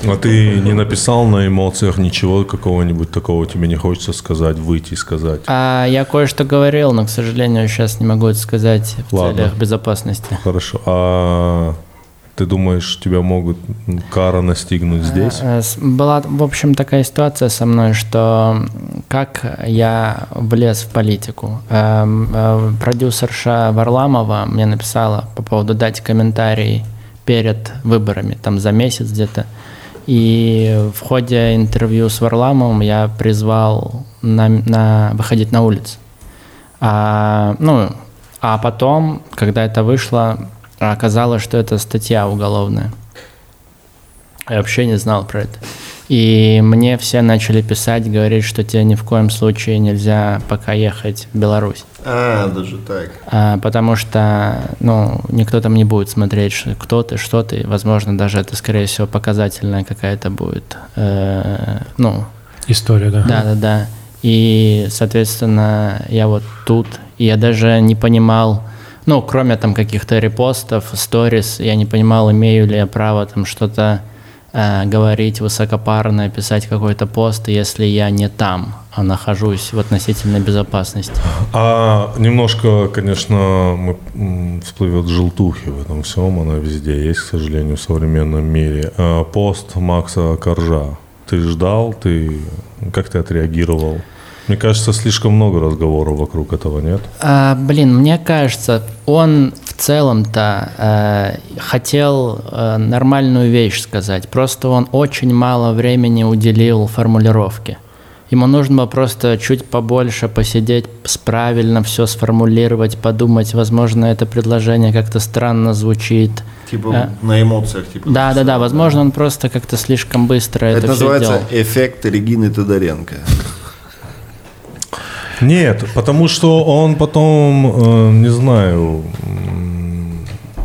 А ты не написал на эмоциях ничего какого-нибудь такого тебе не хочется сказать, выйти и сказать? А я кое-что говорил, но, к сожалению, сейчас не могу это сказать в Ладно. целях безопасности. Хорошо. А ты думаешь, тебя могут кара настигнуть здесь? С- Была, в общем, такая ситуация со мной, что как я влез в политику. Эм, э, Продюсерша Варламова мне написала по поводу дать комментарий перед выборами, там за месяц где-то. И в ходе интервью с Варламовым я призвал на, на выходить на улицу. А, ну, а потом, когда это вышло, оказалось, что это статья уголовная. Я вообще не знал про это. И мне все начали писать, говорить, что тебе ни в коем случае нельзя пока ехать в Беларусь. А, даже так. А, потому что, ну, никто там не будет смотреть, что- кто ты, что ты. Возможно, даже это, скорее всего, показательная какая-то будет, э, ну, История, да. да, да, да. И, соответственно, я вот тут, и я даже не понимал, ну, кроме там каких-то репостов, сторис, я не понимал, имею ли я право там что-то э, говорить высокопарно, писать какой-то пост, если я не там, а нахожусь в относительной безопасности. А немножко, конечно, мы, всплывет желтухи в этом всем, она везде есть, к сожалению, в современном мире. А, Пост Макса Коржа. Ты ждал, ты как ты отреагировал? Мне кажется, слишком много разговоров вокруг этого, нет? А, блин, мне кажется, он в целом-то э, хотел э, нормальную вещь сказать. Просто он очень мало времени уделил формулировке. Ему нужно было просто чуть побольше посидеть, правильно все сформулировать, подумать, возможно, это предложение как-то странно звучит. Типа Э. на эмоциях. Типа, Да, да, да, возможно, он просто как-то слишком быстро это, Это все называется делал. эффект Регины Тодоренко. Нет, потому что он потом, э, не знаю,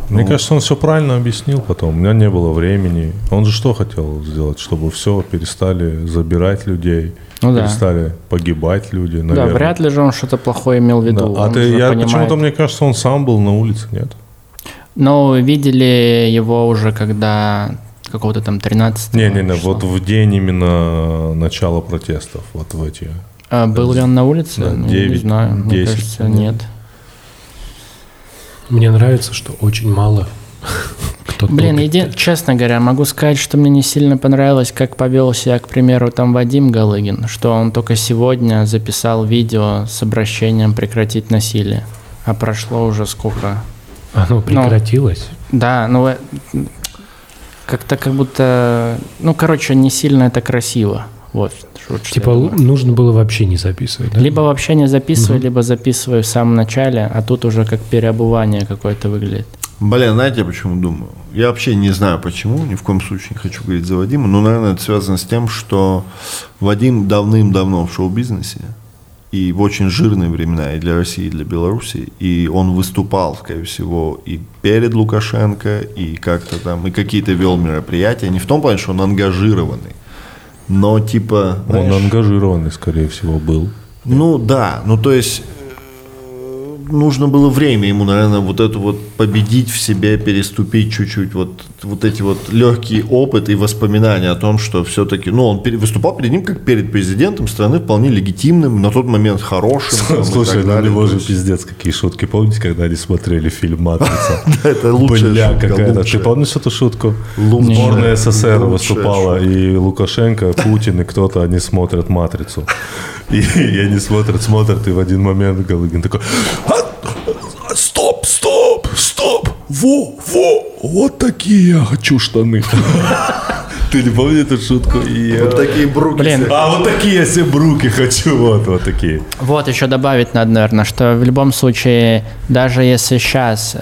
мне Ну. кажется, он все правильно объяснил потом. У меня не было времени. Он же что хотел сделать? Чтобы все перестали забирать людей, Ну да. перестали погибать люди, Да, наверное. вряд ли же он что-то плохое имел в Да. виду. А он ты, я, понимает. почему-то мне кажется, он сам был на улице, нет? Но видели его уже когда какого-то там 13 Не-не-не, вот в день именно начала протестов, вот в эти. А был ли он на улице? Да, Ну, не 9, знаю. Мне 10, кажется, нет. нет. Мне нравится, что очень мало кто Блин, еди- честно говоря, могу сказать, что мне не сильно понравилось, как повел себя, к примеру, там Вадим Галыгин, что он только сегодня записал видео с обращением прекратить насилие. А прошло уже сколько? Оно прекратилось. Да, ну э, как-то как будто, ну короче, не сильно это красиво. Вот. Типа нужно было вообще не записывать, да? Либо вообще не записывай, либо записывай в самом начале, а тут уже как переобувание какое-то выглядит. Блин, знаете, я почему думаю? Я вообще не знаю почему, ни в коем случае не хочу говорить за Вадима, но, наверное, это связано с тем, что Вадим давным-давно в шоу-бизнесе, и в очень жирные времена и для России, и для Беларуси, и он выступал, скорее всего, и перед Лукашенко, и как-то там, и какие-то вел мероприятия, не в том плане, что он ангажированный, но типа... Он знаешь, ангажированный, скорее всего, был. ну да, ну то есть нужно было время ему, наверное, вот эту вот победить в себе, переступить чуть-чуть, вот, вот эти вот легкий опыт и воспоминания о том, что все-таки, ну он выступал перед ним как перед президентом страны, вполне легитимным, на тот момент хорошим. там, Слушай, ну же есть, пиздец какие шутки. Помните, когда они смотрели фильм «Матрица»? Это лучшая Бля, какая-то. Ты помнишь эту шутку? Сборная СССР выступала, и Лукашенко, Путин, и кто-то, они смотрят «Матрицу». И, и они смотрят, смотрят, и в один момент Галыгин такой... «А! Во, во, вот такие я хочу штаны. Ты не помнишь эту шутку? И, Вот такие бруки. Блин. себе. А вот такие я себе бруки хочу, вот, вот такие. Вот еще добавить надо, наверное, что в любом случае, даже если сейчас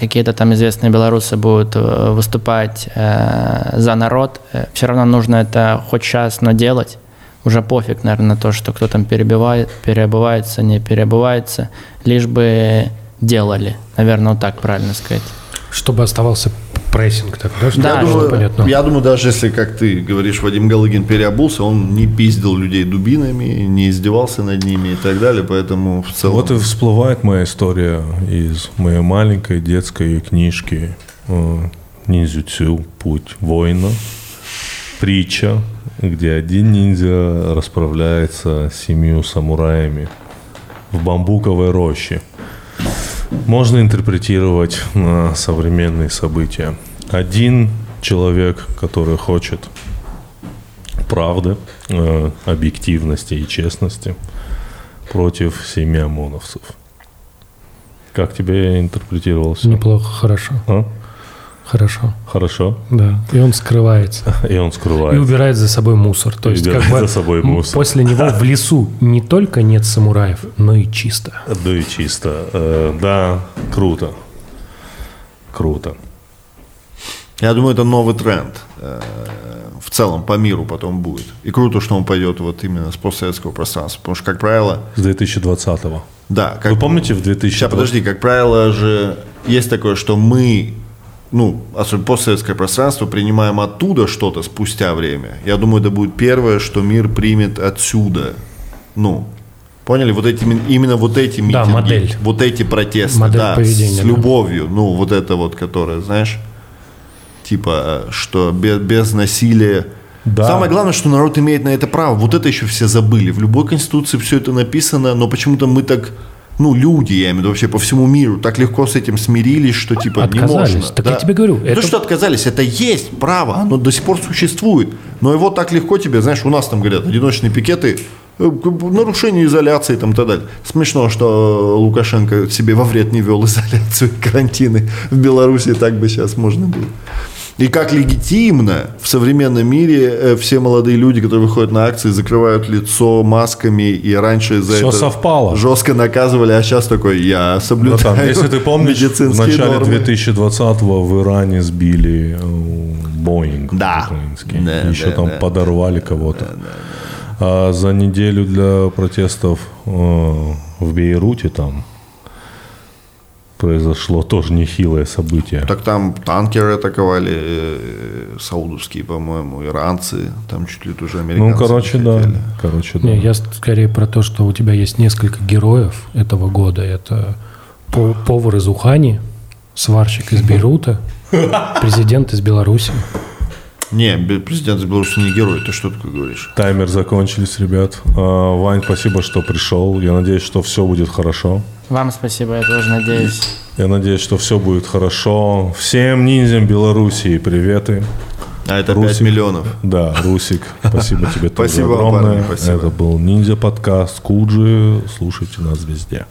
какие-то там известные белорусы будут э, выступать э, за народ, все равно нужно это хоть сейчас, но делать. Уже пофиг, наверное, на то, что кто там перебивает, переобувается, не переобувается, лишь бы делали. Наверное, вот так правильно сказать. Чтобы оставался прессинг, так, да? Да, Я думаю, понятно. я думаю, даже если, как ты говоришь, Вадим Галыгин переобулся, он не пиздил людей дубинами, не издевался над ними и так далее, поэтому в целом... Вот и всплывает моя история из моей маленькой детской книжки э, Ниндзюцю «Путь воина». Притча, где один ниндзя расправляется с семью самураями в бамбуковой роще. Можно интерпретировать на современные события. Один человек, который хочет правды, э, объективности и честности, против семи ОМОНовцев. Как тебе интерпретировался? Неплохо, хорошо. А? Хорошо, Хорошо. да. И он скрывается. И он И скрывается. убирает за собой мусор. То И есть, убирает как бы за собой мусор. после него в лесу не только нет самураев, но и чисто. Да и чисто. Э, да, круто. Круто. Я думаю, это новый тренд. э, В целом по миру потом будет. И круто, что он пойдет вот именно с постсоветского пространства. Потому что, как правило, С 2020-го. да, как Вы помните в 2020 Сейчас, подожди, как правило же есть такое, что мы, ну, особенно постсоветское пространство, принимаем оттуда что-то спустя время. Я думаю, это будет первое, что мир примет отсюда. Ну, поняли? Вот эти, именно вот эти митинги, модель. вот эти протесты, Модель да, поведения, с да. любовью, ну, вот это вот, которое, знаешь, типа, что без, без насилия. Да. Самое главное, что народ имеет на это право. Вот это еще все забыли. В любой конституции все это написано, но почему-то мы так, ну, люди, я имею в виду, вообще по всему миру, так легко с этим смирились, что типа не Отказались. можно. Так я тебе говорю, Не это- то, что отказались, это есть право, оно до сих пор существует. Но его так легко тебе, знаешь, у нас там говорят, одиночные пикеты, Э, Нарушение изоляции там, и так далее. Смешно, что Лукашенко себе во вред не вел изоляцию и карантины в Беларуси, так бы сейчас можно было. И как легитимно в современном мире э, все молодые люди, которые выходят на акции, закрывают лицо масками, и раньше за Всё это совпало. жестко наказывали, а сейчас такой, я соблюдаю Братан, если ты помнишь, в начале нормы». 2020-го в Иране сбили э, Боинг Да. украинский. Да, Еще да, там да. подорвали кого-то. А за неделю для протестов э, в Бейруте там произошло тоже нехилое событие. Так там танкеры атаковали э, саудовские, по-моему, иранцы, там чуть ли тоже американцы. Ну, короче, да. Короче, да. Не, я скорее про то, что у тебя есть несколько героев этого года. Это по- повар из Ухани, сварщик из Бейрута, президент из Беларуси. Не, президент из Беларуси не герой, ты что такое говоришь? Таймер закончились, ребят. А, Вань, спасибо, что пришел. Я надеюсь, что все будет хорошо. Вам спасибо, я тоже надеюсь. Я надеюсь, что все будет хорошо. Всем ниндзям Белоруссии приветы. А это Русик. 5 миллионов. Да, Русик, спасибо тебе тоже Спасибо вам, огромное. парни, спасибо. Это был ниндзя подкаст Куджи. Слушайте нас везде.